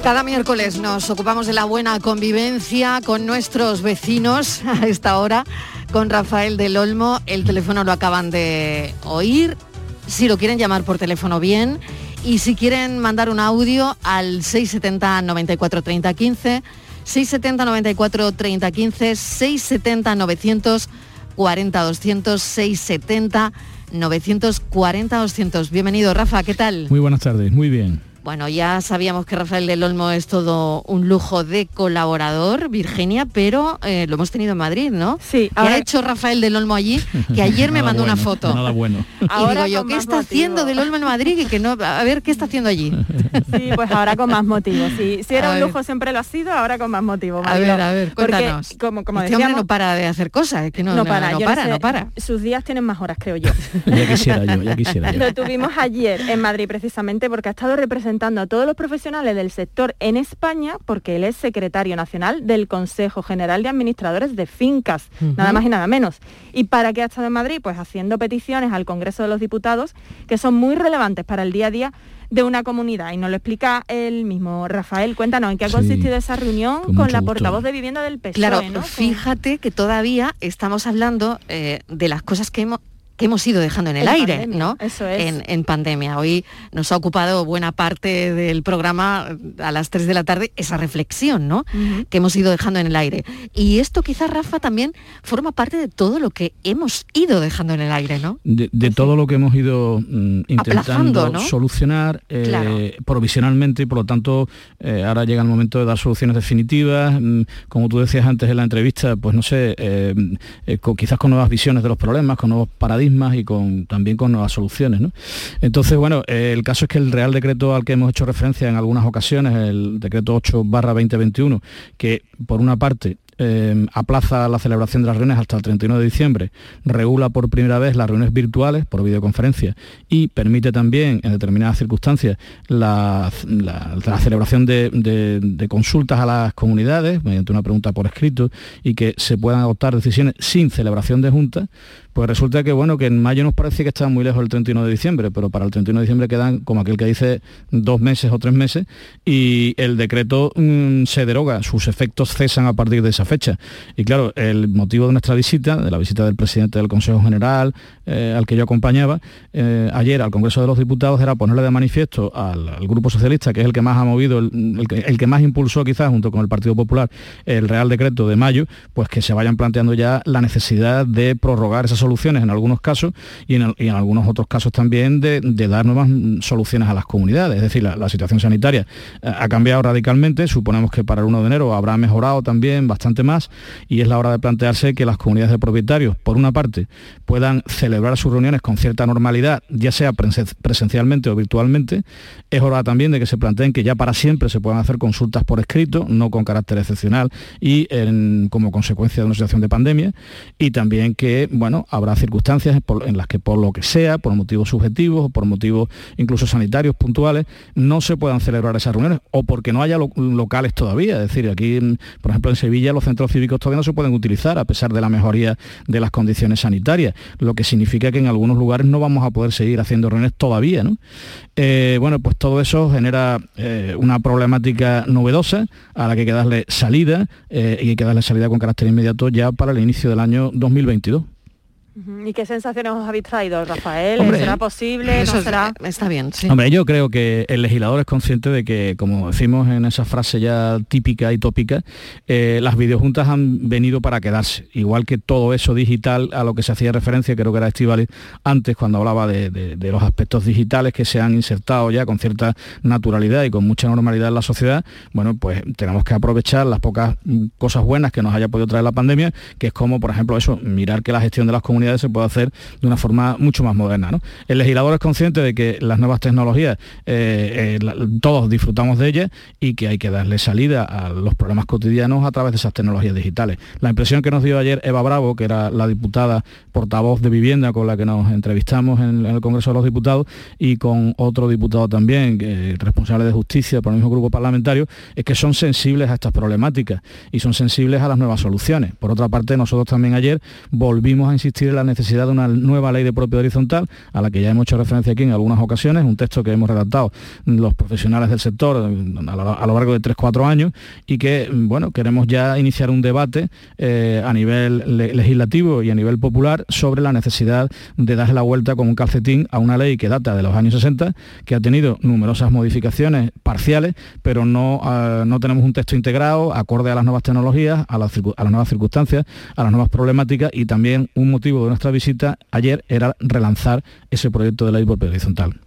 Cada miércoles nos ocupamos de la buena convivencia con nuestros vecinos a esta hora, con Rafael del Olmo. El teléfono lo acaban de oír. Si lo quieren llamar por teléfono bien y si quieren mandar un audio al 670 94 30 15, 670 94 30 15, 670 940 200, 670 940 200. Bienvenido Rafa, ¿qué tal? Muy buenas tardes, muy bien. Bueno, ya sabíamos que Rafael del Olmo es todo un lujo de colaborador, Virginia, pero eh, lo hemos tenido en Madrid, ¿no? Sí. ¿Qué ha hecho Rafael del Olmo allí? Que ayer me mandó una foto. Nada bueno. Y Ahora digo yo, ¿qué está haciendo del Olmo en Madrid? Y que no, a ver, ¿qué está haciendo allí? Sí, pues ahora con más motivo. Sí, si A era un ver. lujo siempre lo ha sido, ahora con más motivo. A ver, a ver, Porque, cuéntanos. como, como este hombre decíamos, no para de hacer cosas, es que no, no, no, para, no yo para, sé, no para. Sus días tienen más horas, creo yo. Ya quisiera yo, ya quisiera yo. Lo tuvimos ayer en Madrid precisamente porque ha estado representando a todos los profesionales del sector en España porque él es secretario nacional del Consejo General de Administradores de Fincas, nada más y nada menos. ¿Y para qué ha estado en Madrid? Pues haciendo peticiones al Congreso de los Diputados que son muy relevantes para el día a día de una comunidad. Y nos lo explica el mismo Rafael. Cuéntanos, ¿en qué ha Sí, consistido esa reunión con la gusto. portavoz de vivienda del PSOE? Claro, ¿no? fíjate que todavía estamos hablando eh, de las cosas que hemos que hemos ido dejando en el En aire, pandemia, ¿no? eso es. En, en pandemia. Hoy nos ha ocupado buena parte del programa a las 3 de la tarde esa reflexión, ¿no? Que hemos ido dejando en el aire. Y esto quizás, Rafa, también forma parte de todo lo que hemos ido dejando en el aire, ¿no? De, de todo lo que hemos ido mm, intentando solucionar eh, Claro. provisionalmente y por lo tanto eh, ahora llega el momento de dar soluciones definitivas, mm, como tú decías antes en la entrevista, pues no sé, eh, eh, con- quizás con nuevas visiones de los problemas, con nuevos paradigmas y con también con nuevas soluciones. Entonces, bueno, el caso es que el Real Decreto al que hemos hecho referencia en algunas ocasiones, el Decreto 8 2021, que por una parte eh, aplaza la celebración de las reuniones hasta el 31 de diciembre, regula por primera vez las reuniones virtuales por videoconferencia y permite también, en determinadas circunstancias, la, la- celebración de, de- de consultas a las comunidades mediante una pregunta por escrito y que se puedan adoptar decisiones sin celebración de junta, pues resulta que bueno, que en mayo nos parece que está muy lejos el 31 de diciembre, pero para el 31 de diciembre quedan, como aquel que dice, dos meses o tres meses y el decreto mm, se deroga, sus efectos cesan a partir de esa fecha. Y claro, el motivo de nuestra visita, de la visita del presidente del Consejo General, eh, al que yo acompañaba, eh, ayer al Congreso de los Diputados era ponerle de manifiesto al, Grupo Socialista, que es el que más ha movido, el, que, el, que, más impulsó quizás junto con el Partido Popular el Real Decreto de mayo, pues que se vayan planteando ya la necesidad de prorrogar esas soluciones en algunos casos y en, algunos otros casos también de, dar nuevas soluciones a las comunidades. Es decir, la, situación sanitaria eh, ha cambiado radicalmente, suponemos que para el 1 de enero habrá mejorado también bastante más y es la hora de plantearse que las comunidades de propietarios, por una parte, puedan celebrar sus reuniones con cierta normalidad, ya sea presencialmente o virtualmente. Es hora también de que se planteen que ya para siempre se puedan hacer consultas por escrito, no con carácter excepcional y como consecuencia de una situación de pandemia. Y también que, bueno, habrá circunstancias en las que por lo que sea, por motivos subjetivos o por motivos incluso sanitarios puntuales, no se puedan celebrar esas reuniones o porque no haya locales todavía. Es decir, aquí, por ejemplo, en Sevilla los centros cívicos todavía no se pueden utilizar a pesar de la mejoría de las condiciones sanitarias, lo que significa que en algunos lugares no vamos a poder seguir haciendo reuniones todavía. ¿no? Eh, bueno, pues todo eso genera eh, una problemática novedosa a la que hay que darle salida eh, y hay que darle salida con carácter inmediato ya para el inicio del año 2022. ¿Y qué sensaciones os habéis traído, Rafael? ¿Será posible? Eso será? está bien, sí. Hombre, yo creo que el legislador es consciente de que, como decimos en esa frase ya típica y tópica, eh, las videojuntas han venido para quedarse. Igual que todo eso digital a lo que se hacía referencia, creo que era Estivali antes cuando hablaba de, los aspectos digitales que se han insertado ya con cierta naturalidad y con mucha normalidad en la sociedad, bueno, pues tenemos que aprovechar las pocas mm, cosas buenas que nos haya podido traer la pandemia, que es como, por ejemplo, eso, mirar que la gestión de las comunidades se puede hacer de una forma mucho más moderna. El legislador es consciente de que las nuevas tecnologías, eh, eh, todos disfrutamos de ellas y que hay que darle salida a los problemas cotidianos a través de esas tecnologías digitales. La impresión que nos dio ayer Eva Bravo, que era la diputada portavoz de vivienda con la que nos entrevistamos en, el Congreso de los Diputados y con otro diputado también, responsable de justicia por el mismo grupo parlamentario, es que son sensibles a estas problemáticas y son sensibles a las nuevas soluciones. Por otra parte, nosotros también ayer volvimos a insistir la necesidad de una nueva ley de propiedad horizontal, a la que ya hemos hecho referencia aquí en algunas ocasiones, un texto que hemos redactado los profesionales del sector a lo largo de 3-4 años y que, bueno, queremos ya iniciar un debate eh, a nivel legislativo y a nivel popular sobre la necesidad de darle la vuelta con un calcetín a una ley que data de los años 60, que ha tenido numerosas modificaciones parciales, pero no, ah, no tenemos un texto integrado acorde a las nuevas tecnologías, a las, a las nuevas circunstancias, a las nuevas problemáticas y también un motivo de nuestra visita ayer era relanzar ese proyecto de ley por horizontal.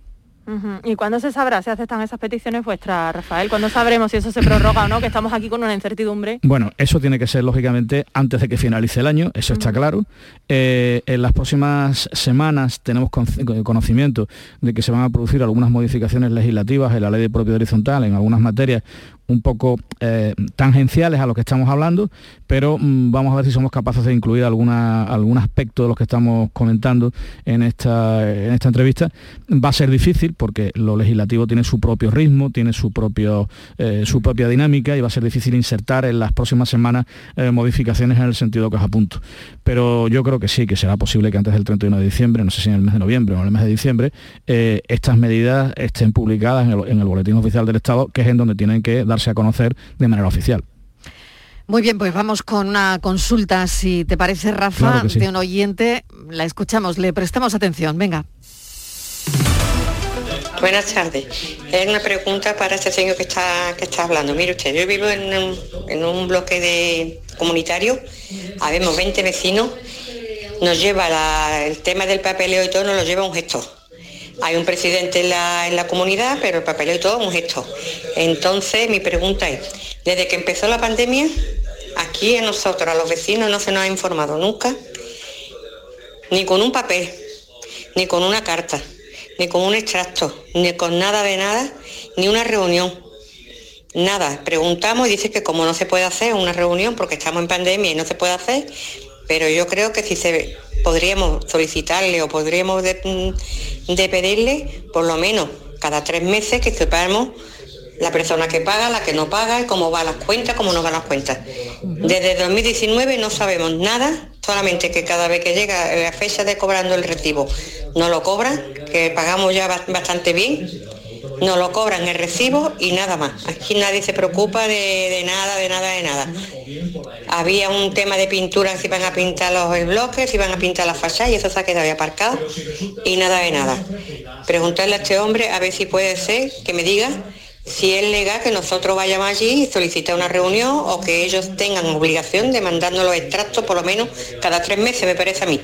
¿Y cuándo se sabrá si aceptan esas peticiones vuestras, Rafael? ¿Cuándo sabremos si eso se prorroga o no? Que estamos aquí con una incertidumbre. Bueno, eso tiene que ser lógicamente antes de que finalice el año, eso está claro. Eh, en las próximas semanas tenemos conocimiento de que se van a producir algunas modificaciones legislativas en la ley de propiedad horizontal, en algunas materias un poco eh, tangenciales a lo que estamos hablando, pero mm, vamos a ver si somos capaces de incluir alguna, algún aspecto de los que estamos comentando en esta, en esta entrevista. Va a ser difícil porque lo legislativo tiene su propio ritmo, tiene su, propio, eh, su propia dinámica y va a ser difícil insertar en las próximas semanas eh, modificaciones en el sentido que os apunto. Pero yo creo que sí, que será posible que antes del 31 de diciembre, no sé si en el mes de noviembre o en el mes de diciembre, estas medidas estén publicadas en el, en el Boletín Oficial del Estado, que es en donde tienen que dar a conocer de manera oficial. Muy bien, pues vamos con una consulta, si te parece, Rafa, de un oyente. La escuchamos, le prestamos atención. Venga. Buenas tardes. Es una pregunta para este señor que está, que está hablando. Mire usted, yo vivo en un, bloque de comunitario, habemos 20 vecinos, nos lleva el tema del papeleo y todo, nos lo lleva un gestor hay un presidente en la, comunidad, pero el papeleo y todo es un gesto. Entonces, mi pregunta es, desde que empezó la pandemia, aquí a nosotros, a los vecinos, no se nos ha informado nunca, ni con un papel, ni con una carta, ni con un extracto, ni con nada de nada, ni una reunión. Nada, preguntamos y dice que como no se puede hacer una reunión porque estamos en pandemia y no se puede hacer, pero yo creo que si se podríamos solicitarle o podríamos de, pedirle por lo menos cada tres meses que sepamos la persona que paga, la que no paga, y cómo van las cuentas, cómo no van las cuentas. Desde 2019 no sabemos nada, solamente que cada vez que llega la fecha de cobrando el recibo no lo cobran, que pagamos ya bastante bien, Nos lo cobran el recibo y nada más. Aquí nadie se preocupa de, de nada, de nada, de nada. Había un tema de pintura, si iban a pintar los bloques, si iban a pintar las fachadas y eso se ha quedado ahí aparcado y nada de nada. Preguntarle a este hombre a ver si puede ser que me diga si es legal que nosotros vayamos allí y solicitar una reunión o que ellos tengan obligación de mandarnos los extractos por lo menos cada tres meses, me parece a mí.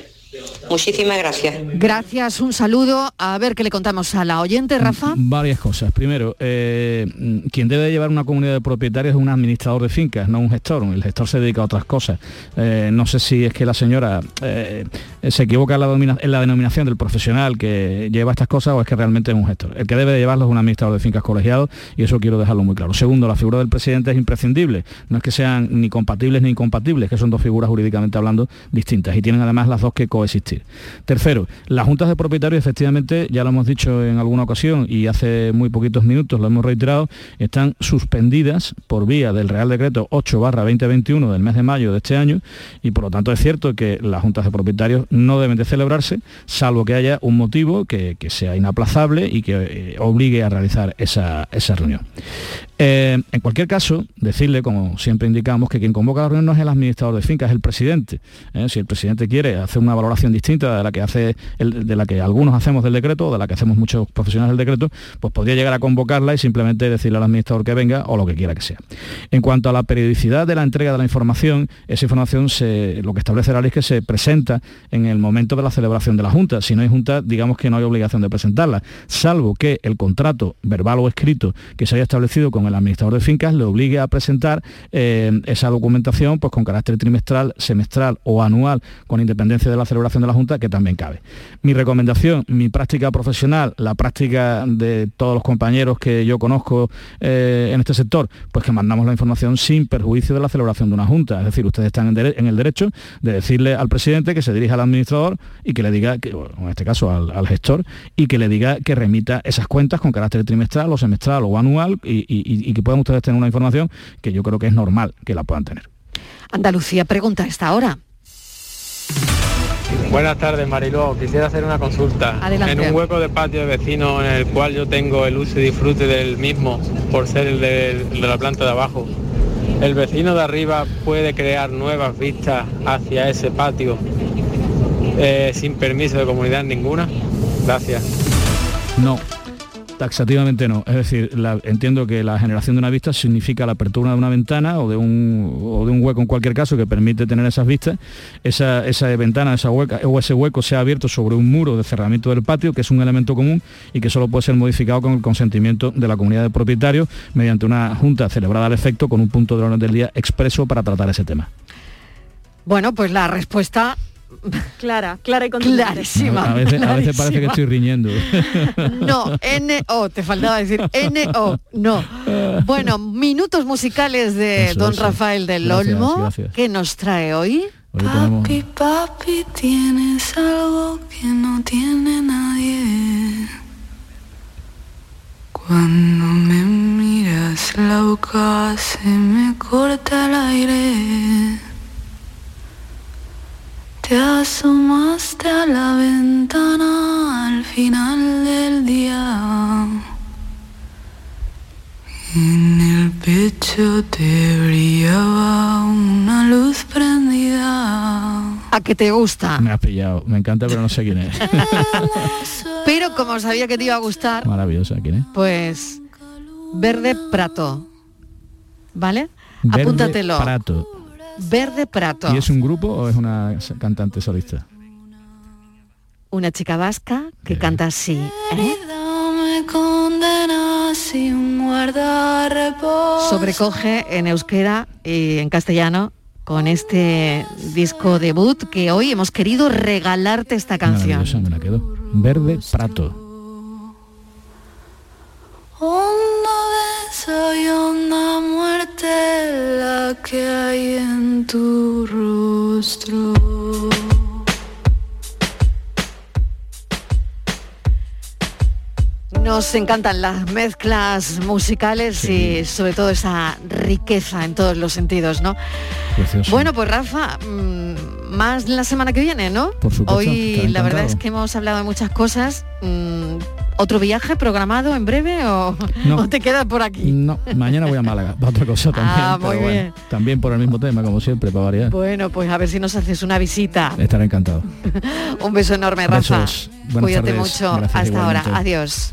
Muchísimas gracias. Gracias, un saludo. A ver qué le contamos a la oyente, Rafa. Varias cosas. Primero, eh, quien debe llevar una comunidad de propietarios es un administrador de fincas, no un gestor. El gestor se dedica a otras cosas. Eh, no sé si es que la señora eh, se equivoca en la, domina- en la denominación del profesional que lleva estas cosas o es que realmente es un gestor. El que debe de llevarlo es un administrador de fincas colegiado y eso quiero dejarlo muy claro. Segundo, la figura del presidente es imprescindible. No es que sean ni compatibles ni incompatibles, que son dos figuras jurídicamente hablando distintas y tienen además las dos que coexistir. Tercero, las juntas de propietarios efectivamente, ya lo hemos dicho en alguna ocasión y hace muy poquitos minutos lo hemos reiterado, están suspendidas por vía del Real Decreto 8 2021 del mes de mayo de este año y por lo tanto es cierto que las juntas de propietarios no deben de celebrarse salvo que haya un motivo que, sea inaplazable y que eh, obligue a realizar esa reunión. Eh, en cualquier caso, decirle, como siempre indicamos, que quien convoca la reunión no es el administrador de finca, es el presidente. ¿eh? Si el presidente quiere hacer una valoración distinta de la que hace de la que algunos hacemos del decreto o de la que hacemos muchos profesionales del decreto, pues podría llegar a convocarla y simplemente decirle al administrador que venga o lo que quiera que sea. En cuanto a la periodicidad de la entrega de la información, esa información lo que establece la ley es que se presenta en el momento de la celebración de la Junta. Si no hay Junta, digamos que no hay obligación de presentarla, salvo que el contrato verbal o escrito que se haya establecido con el administrador de fincas le obligue a presentar eh, esa documentación pues, con carácter trimestral, semestral o anual, con independencia de la celebración de la Junta, que también cabe. Mi recomendación, mi práctica profesional, la práctica de todos los compañeros que yo conozco eh, en este sector, pues que mandamos la información sin perjuicio de la celebración de una Junta. Es decir, ustedes están en, el derecho de decirle al presidente que se dirija al administrador y que le diga, que, en este caso al, gestor, y que le diga que remita esas cuentas con carácter trimestral o semestral o anual y- y- y que puedan ustedes tener una información que yo creo que es normal que la puedan tener. Andalucía pregunta a esta hora. Buenas tardes, Mariló. Quisiera hacer una consulta. Adelante. En un hueco de patio de vecino en el cual yo tengo el uso y disfrute del mismo por ser el de, el de la planta de abajo, ¿el vecino de arriba puede crear nuevas vistas hacia ese patio eh, sin permiso de comunidad ninguna? Gracias. No, taxativamente no. Es decir, entiendo que la generación de una vista significa la apertura de una ventana o de un, o de un hueco en cualquier caso que permite tener esas vistas. Esa, esa ventana esa hueca, o ese hueco se abierto sobre un muro de cerramiento del patio, que es un elemento común y que solo puede ser modificado con el consentimiento de la comunidad de propietarios mediante una junta celebrada al efecto con un punto de orden del día expreso para tratar ese tema. Bueno, pues la respuesta Clara, clara y contundente. clarísima. A veces, a veces parece que estoy riñendo. No, N-O, te faltaba decir N-O, no. Bueno, minutos musicales de Eso, don eso. Rafael del Gracias, Olmo. gracias. ¿Qué nos trae hoy? Hoy tenemos- Papi, papi, tienes algo que no tiene nadie. Cuando me miras la boca se me corta el aire. Te asomaste a la ventana al final del día. En el pecho te brillaba una luz prendida. ¿A qué te gusta? Me has pillado, me encanta, pero no sé quién es. Pero como sabía que te iba a gustar, Maravillosa, ¿quién es? pues Verde Prato. ¿Vale? Verde Apúntatelo. Prato. Verde Prato. ¿Y es un grupo o es una cantante solista? Una chica vasca que canta así. ¿eh? Sobrecoge en euskera y en castellano con este disco debut que hoy hemos querido regalarte esta canción. Maravillosa, me la quedo. Verde Prato. Hondo beso y honda muerte la que hay en tu rostro. Nos encantan las mezclas musicales y sobre todo esa riqueza en todos los sentidos, ¿no? Precioso. Bueno, pues Rafa, mm, más la semana que viene, ¿no? Por supuesto, Hoy la verdad es que hemos hablado de muchas cosas. ¿Otro viaje programado en breve o, No. o te quedas por aquí? No, mañana voy a Málaga, para otra cosa también. Ah, muy pero bueno, bien. también por el mismo tema, como siempre, para variar. Bueno, pues a ver si nos haces una visita. Estaré encantado. Un beso enorme, Rafa. Besos. Cuídate tardes. mucho. Gracias, Hasta ahora. Adiós.